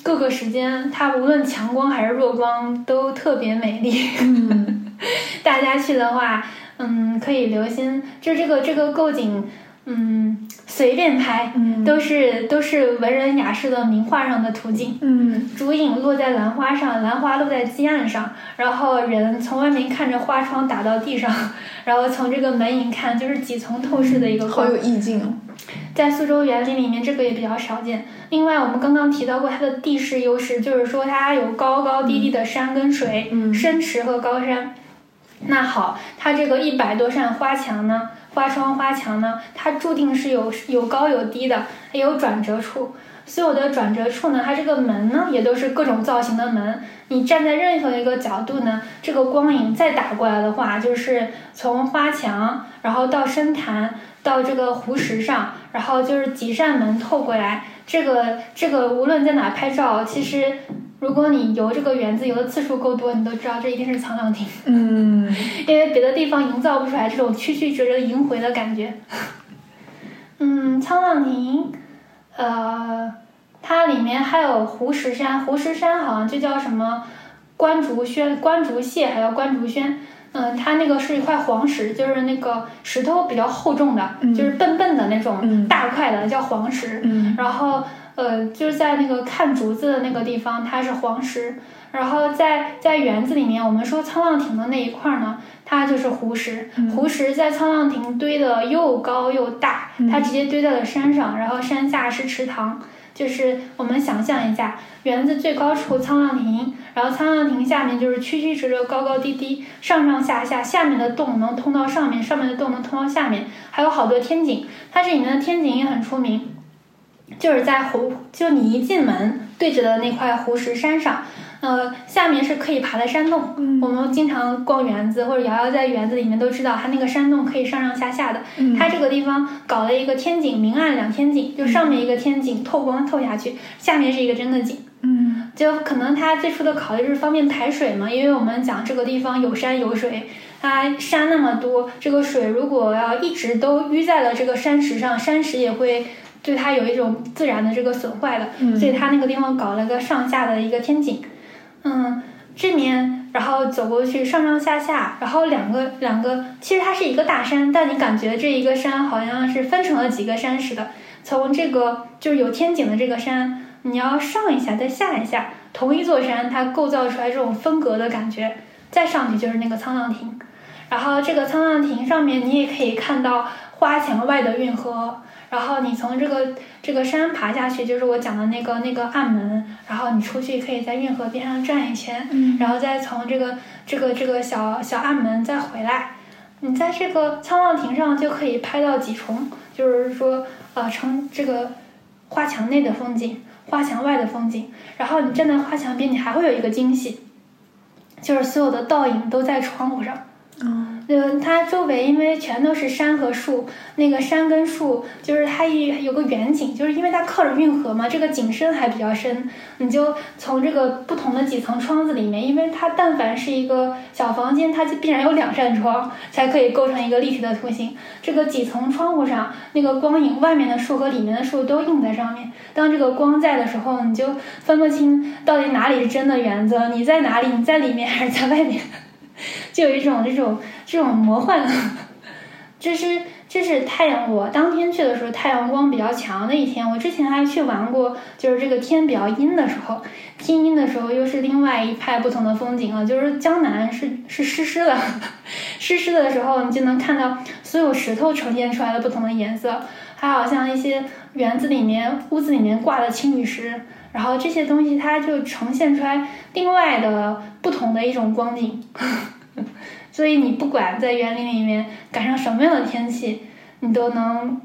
各个时间，它无论强光还是弱光都特别美丽。嗯 [laughs] 大家去的话，嗯，可以留心，就这个这个构景，嗯，随便拍，嗯都是都是文人雅士的名画上的图景。嗯竹影落在兰花上，兰花落在基岸上，然后人从外面看着花窗打到地上，[laughs] 然后从这个门影看，就是几层透视的一个光。好有意境哦，在苏州园林里面，这个也比较少见。另外，我们刚刚提到过它的地势优势，就是说它有高高低低的山跟水，嗯深池和高山。那好，它这个一百多扇花墙呢，花窗花墙呢，它注定是有有高有低的，也有转折处。所有的转折处呢，它这个门呢，也都是各种造型的门。你站在任何一个角度呢，这个光影再打过来的话，就是从花墙，然后到深潭，到这个湖石上，然后就是几扇门透过来。这个这个无论在哪拍照，其实如果你游这个园子游的次数够多，你都知道这一定是沧浪亭。嗯 [laughs] 因为别的地方营造不出来这种曲曲折折萦回的感觉。嗯，沧浪亭，呃，它里面还有湖石山，湖石山好像就叫什么关竹轩、关竹榭，还有关竹轩。嗯，它那个是一块黄石，就是那个石头比较厚重的，嗯就是笨笨的那种嗯大块的，叫黄石。嗯然后呃，就是在那个看竹子的那个地方，它是黄石。然后在在园子里面，我们说沧浪亭的那一块儿呢，它就是湖石。湖石在沧浪亭堆的又高又大，它直接堆在了山上，然后山下是池塘。就是我们想象一下，园子最高处沧浪亭，然后沧浪亭下面就是曲曲折折、高高低低，上上下下，下面的洞能通到上面，上面的洞能通到下面，还有好多天井。它这里面的天井也很出名，就是在湖，就你一进门对着的那块湖石山上。呃，下面是可以爬的山洞。嗯我们经常逛园子或者瑶瑶在园子里面都知道，它那个山洞可以上上下下的。它这个地方搞了一个天井，明暗两天井，就上面一个天井透光透下去，下面是一个真的井。嗯就可能它最初的考虑是方便排水嘛，因为我们讲这个地方有山有水，它山那么多，这个水如果要一直都淤在了这个山石上，山石也会对它有一种自然的这个损坏了，嗯。所以它那个地方搞了个上下的一个天井，嗯，这面然后走过去上上下下，然后两个两个，其实它是一个大山，但你感觉这一个山好像是分成了几个山似的，从这个就是有天井的这个山。你要上一下，再下一下，同一座山它构造出来这种分隔的感觉，再上去就是那个沧浪亭，然后这个沧浪亭上面你也可以看到花墙外的运河，然后你从这个这个山爬下去，就是我讲的那个那个暗门，然后你出去可以在运河边上转一圈，嗯然后再从这个这个这个小小暗门再回来，你在这个沧浪亭上就可以拍到几重，就是说呃城这个花墙内的风景。花墙外的风景，然后你站在花墙边，你还会有一个惊喜，就是所有的倒影都在窗户上。嗯呃，它周围因为全都是山和树，那个山跟树就是它一有个远景，就是因为它靠着运河嘛，这个景深还比较深，你就从这个不同的几层窗子里面，因为它但凡是一个小房间，它就必然有两扇窗，才可以构成一个立体的图形。这个几层窗户上那个光影，外面的树和里面的树都映在上面。当这个光在的时候，你就分不清到底哪里是真的原则，你在哪里？你在里面还是在外面？[laughs] 就有一种这种这种魔幻。这是这是太阳，我当天去的时候太阳光比较强的一天。我之前还去玩过，就是这个天比较阴的时候，天阴的时候又是另外一派不同的风景了。就是江南是是湿湿的，[laughs] 湿湿的时候你就能看到所有石头呈现出来的不同的颜色，还好像一些园子里面、屋子里面挂的青玉石，然后这些东西它就呈现出来另外的不同的一种光景。[laughs] 所以你不管在园林里面赶上什么样的天气，你都能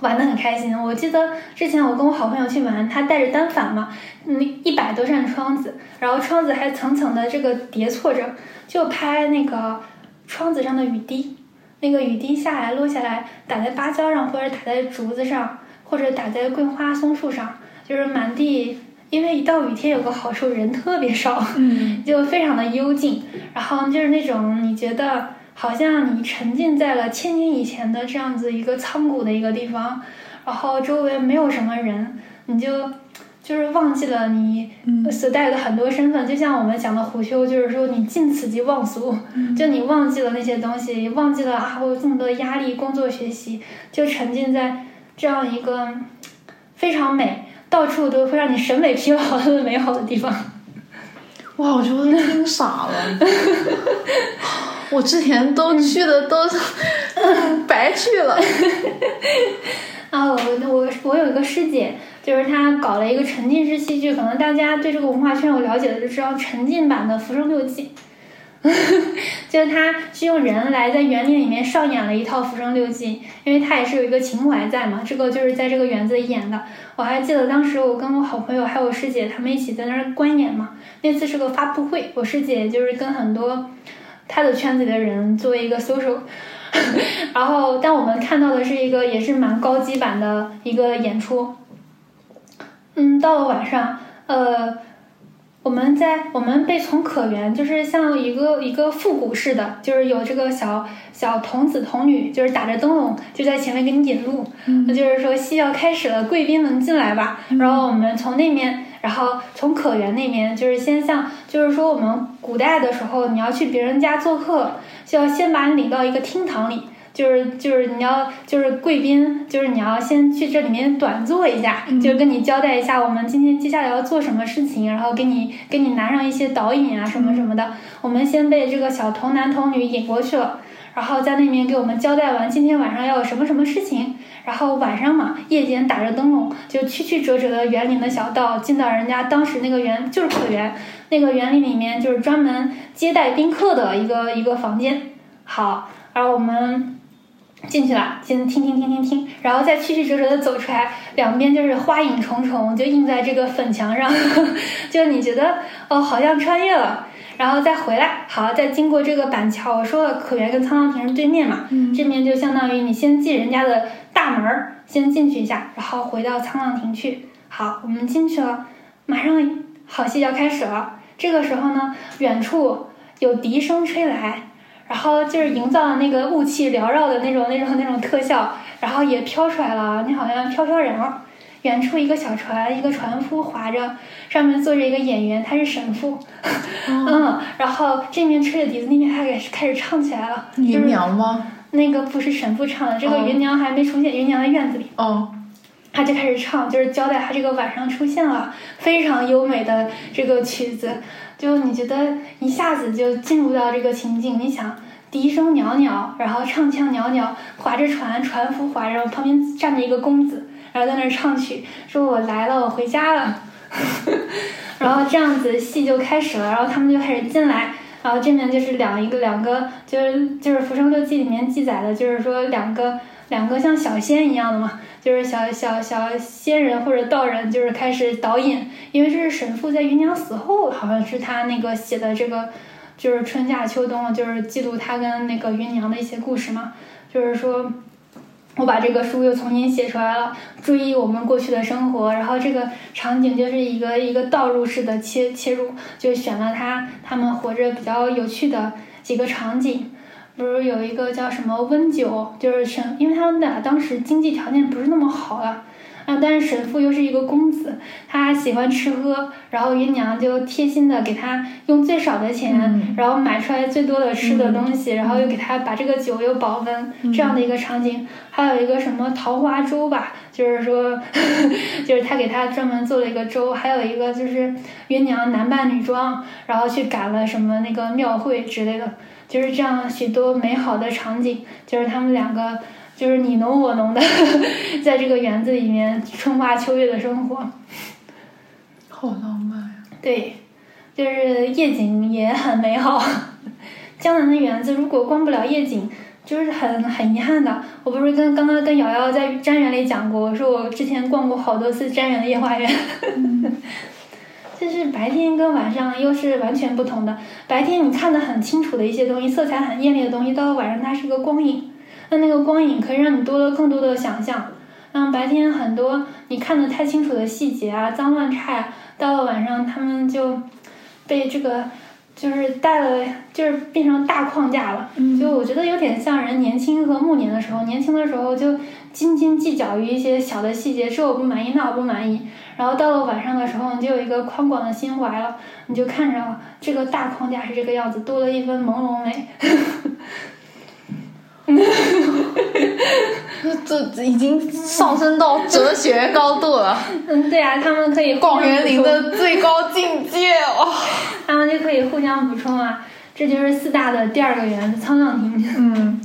玩的很开心。我记得之前我跟我好朋友去玩，他带着单反嘛，嗯，一百多扇窗子，然后窗子还层层的这个叠错着，就拍那个窗子上的雨滴，那个雨滴下来落下来，打在芭蕉上，或者打在竹子上，或者打在桂花松树上，就是满地。因为一到雨天有个好处，人特别少，嗯 [laughs] 就非常的幽静，然后就是那种你觉得好像你沉浸在了千年以前的这样子一个仓谷的一个地方，然后周围没有什么人，你就就是忘记了你嗯所带的很多身份，就像我们讲的虎丘，就是说你尽此即忘俗，就你忘记了那些东西，忘记了啊我有这么多压力，工作学习，就沉浸在这样一个非常美。到处都会让你审美疲劳的美好的地方。哇，我觉得我都听傻了。[laughs] 我之前都去的都是白去了。啊，我我我有一个师姐，就是她搞了一个沉浸式戏剧，可能大家对这个文化圈有了解的就知道沉浸版的《浮生六记》，就是他是用人来在园林里面上演了一套《浮生六记》，因为他也是有一个情怀在嘛，这个就是在这个园子里演的。我还记得当时我跟我好朋友还有师姐他们一起在那儿观演嘛，那次是个发布会，我师姐就是跟很多她的圈子里的人做一个 social。[laughs] 然后，但我们看到的是一个也是蛮高级版的一个演出。嗯，到了晚上，呃，我们在我们被从可园，就是像一个一个复古式的，就是有这个小小童子童女，就是打着灯笼就在前面给你引路，那、就是说戏要开始了，贵宾们进来吧。然后我们从那面，然后从可园那边，就是先像，就是说我们古代的时候，你要去别人家做客，就要先把你领到一个厅堂里。就是就是你要就是贵宾，就是你要先去这里面短坐一下，就是跟你交代一下我们今天接下来要做什么事情，然后给你给你拿上一些导引啊什么什么的。我们先被这个小童男童女引过去了，然后在那边给我们交代完今天晚上要有什么什么事情，然后晚上嘛，夜间打着灯笼，就曲曲折折的园林的小道，进到人家当时那个园就是客园，那个园林里面就是专门接待宾客的一个一个房间。好，然后我们进去了，先听听听听听，然后再曲曲折折的走出来，两边就是花影重重，就映在这个粉墙上，[laughs] 就你觉得哦，好像穿越了。然后再回来，好，再经过这个板桥，我说了，可园跟沧浪亭是对面嘛，嗯这边就相当于你先进人家的大门儿，先进去一下，然后回到沧浪亭去。好，我们进去了，马上好戏要开始了。这个时候呢，远处有笛声吹来，然后就是营造的那个雾气缭绕的那种、那种、那种特效，然后也飘出来了，你好像飘飘然。远处一个小船，一个船夫划着，上面坐着一个演员，他是神父，[laughs] 嗯，然后这面吹着笛子，那边他开始开始唱起来了。芸娘吗？那个不是神父唱的，这个芸娘还没出现，芸娘的院子里。哦，他就开始唱，就是交代他这个晚上出现了，非常优美的这个曲子，就你觉得一下子就进入到这个情境，你想笛声袅袅，然后唱腔袅袅，划着船，船夫划着，旁边站着一个公子。然后在那儿唱曲，说我来了，我回家了。[laughs] 然后这样子戏就开始了，然后他们就开始进来，然后这面就是两一个两个，就是就是《浮生六记》里面记载的，就是说两个两个像小仙一样的嘛，就是小小小仙人或者道人，就是开始导引，因为这是神父在芸娘死后，好像是他那个写的这个，就是春夏秋冬，就是记录他跟那个芸娘的一些故事嘛，就是说。我把这个书又重新写出来了，注意我们过去的生活，然后这个场景就是一个一个倒入式的切切入，就选了他他们活着比较有趣的几个场景，比如有一个叫什么温酒，就是神，因为他们俩当时经济条件不是那么好了。啊！但是神父又是一个公子，他喜欢吃喝，然后芸娘就贴心的给他用最少的钱，然后买出来最多的吃的东西，然后又给他把这个酒又保温，这样的一个场景。还有一个什么桃花粥吧，就是说，[laughs] 就是他给他专门做了一个粥。还有一个就是芸娘男扮女装，然后去赶了什么那个庙会之类的，就是这样许多美好的场景，就是他们两个。就是你侬我侬的，[laughs] 在这个园子里面春花秋月的生活，好浪漫呀！对，就是夜景也很美好。江南的园子如果逛不了夜景，就是很很遗憾的。我不是跟刚刚跟瑶瑶在瞻园里讲过，我说我之前逛过好多次瞻园的夜花园，[laughs] 就是白天跟晚上又是完全不同的。白天你看的很清楚的一些东西，色彩很艳丽的东西，到了晚上它是个光影。那那个光影可以让你多了更多的想象，让白天很多你看的太清楚的细节啊、脏乱差呀，到了晚上他们就被这个就是带了，就是变成大框架了。就我觉得有点像人年轻和暮年的时候，年轻的时候就斤斤计较于一些小的细节，这我不满意，那我不满意。然后到了晚上的时候，你就有一个宽广的心怀了，你就看着这个大框架是这个样子，多了一分朦胧美。这已经上升到哲学高度了。嗯，对啊，他们可以广园林的最高境界哦。他们就可以互相补充啊，这就是四大的第二个园子——沧浪亭。嗯。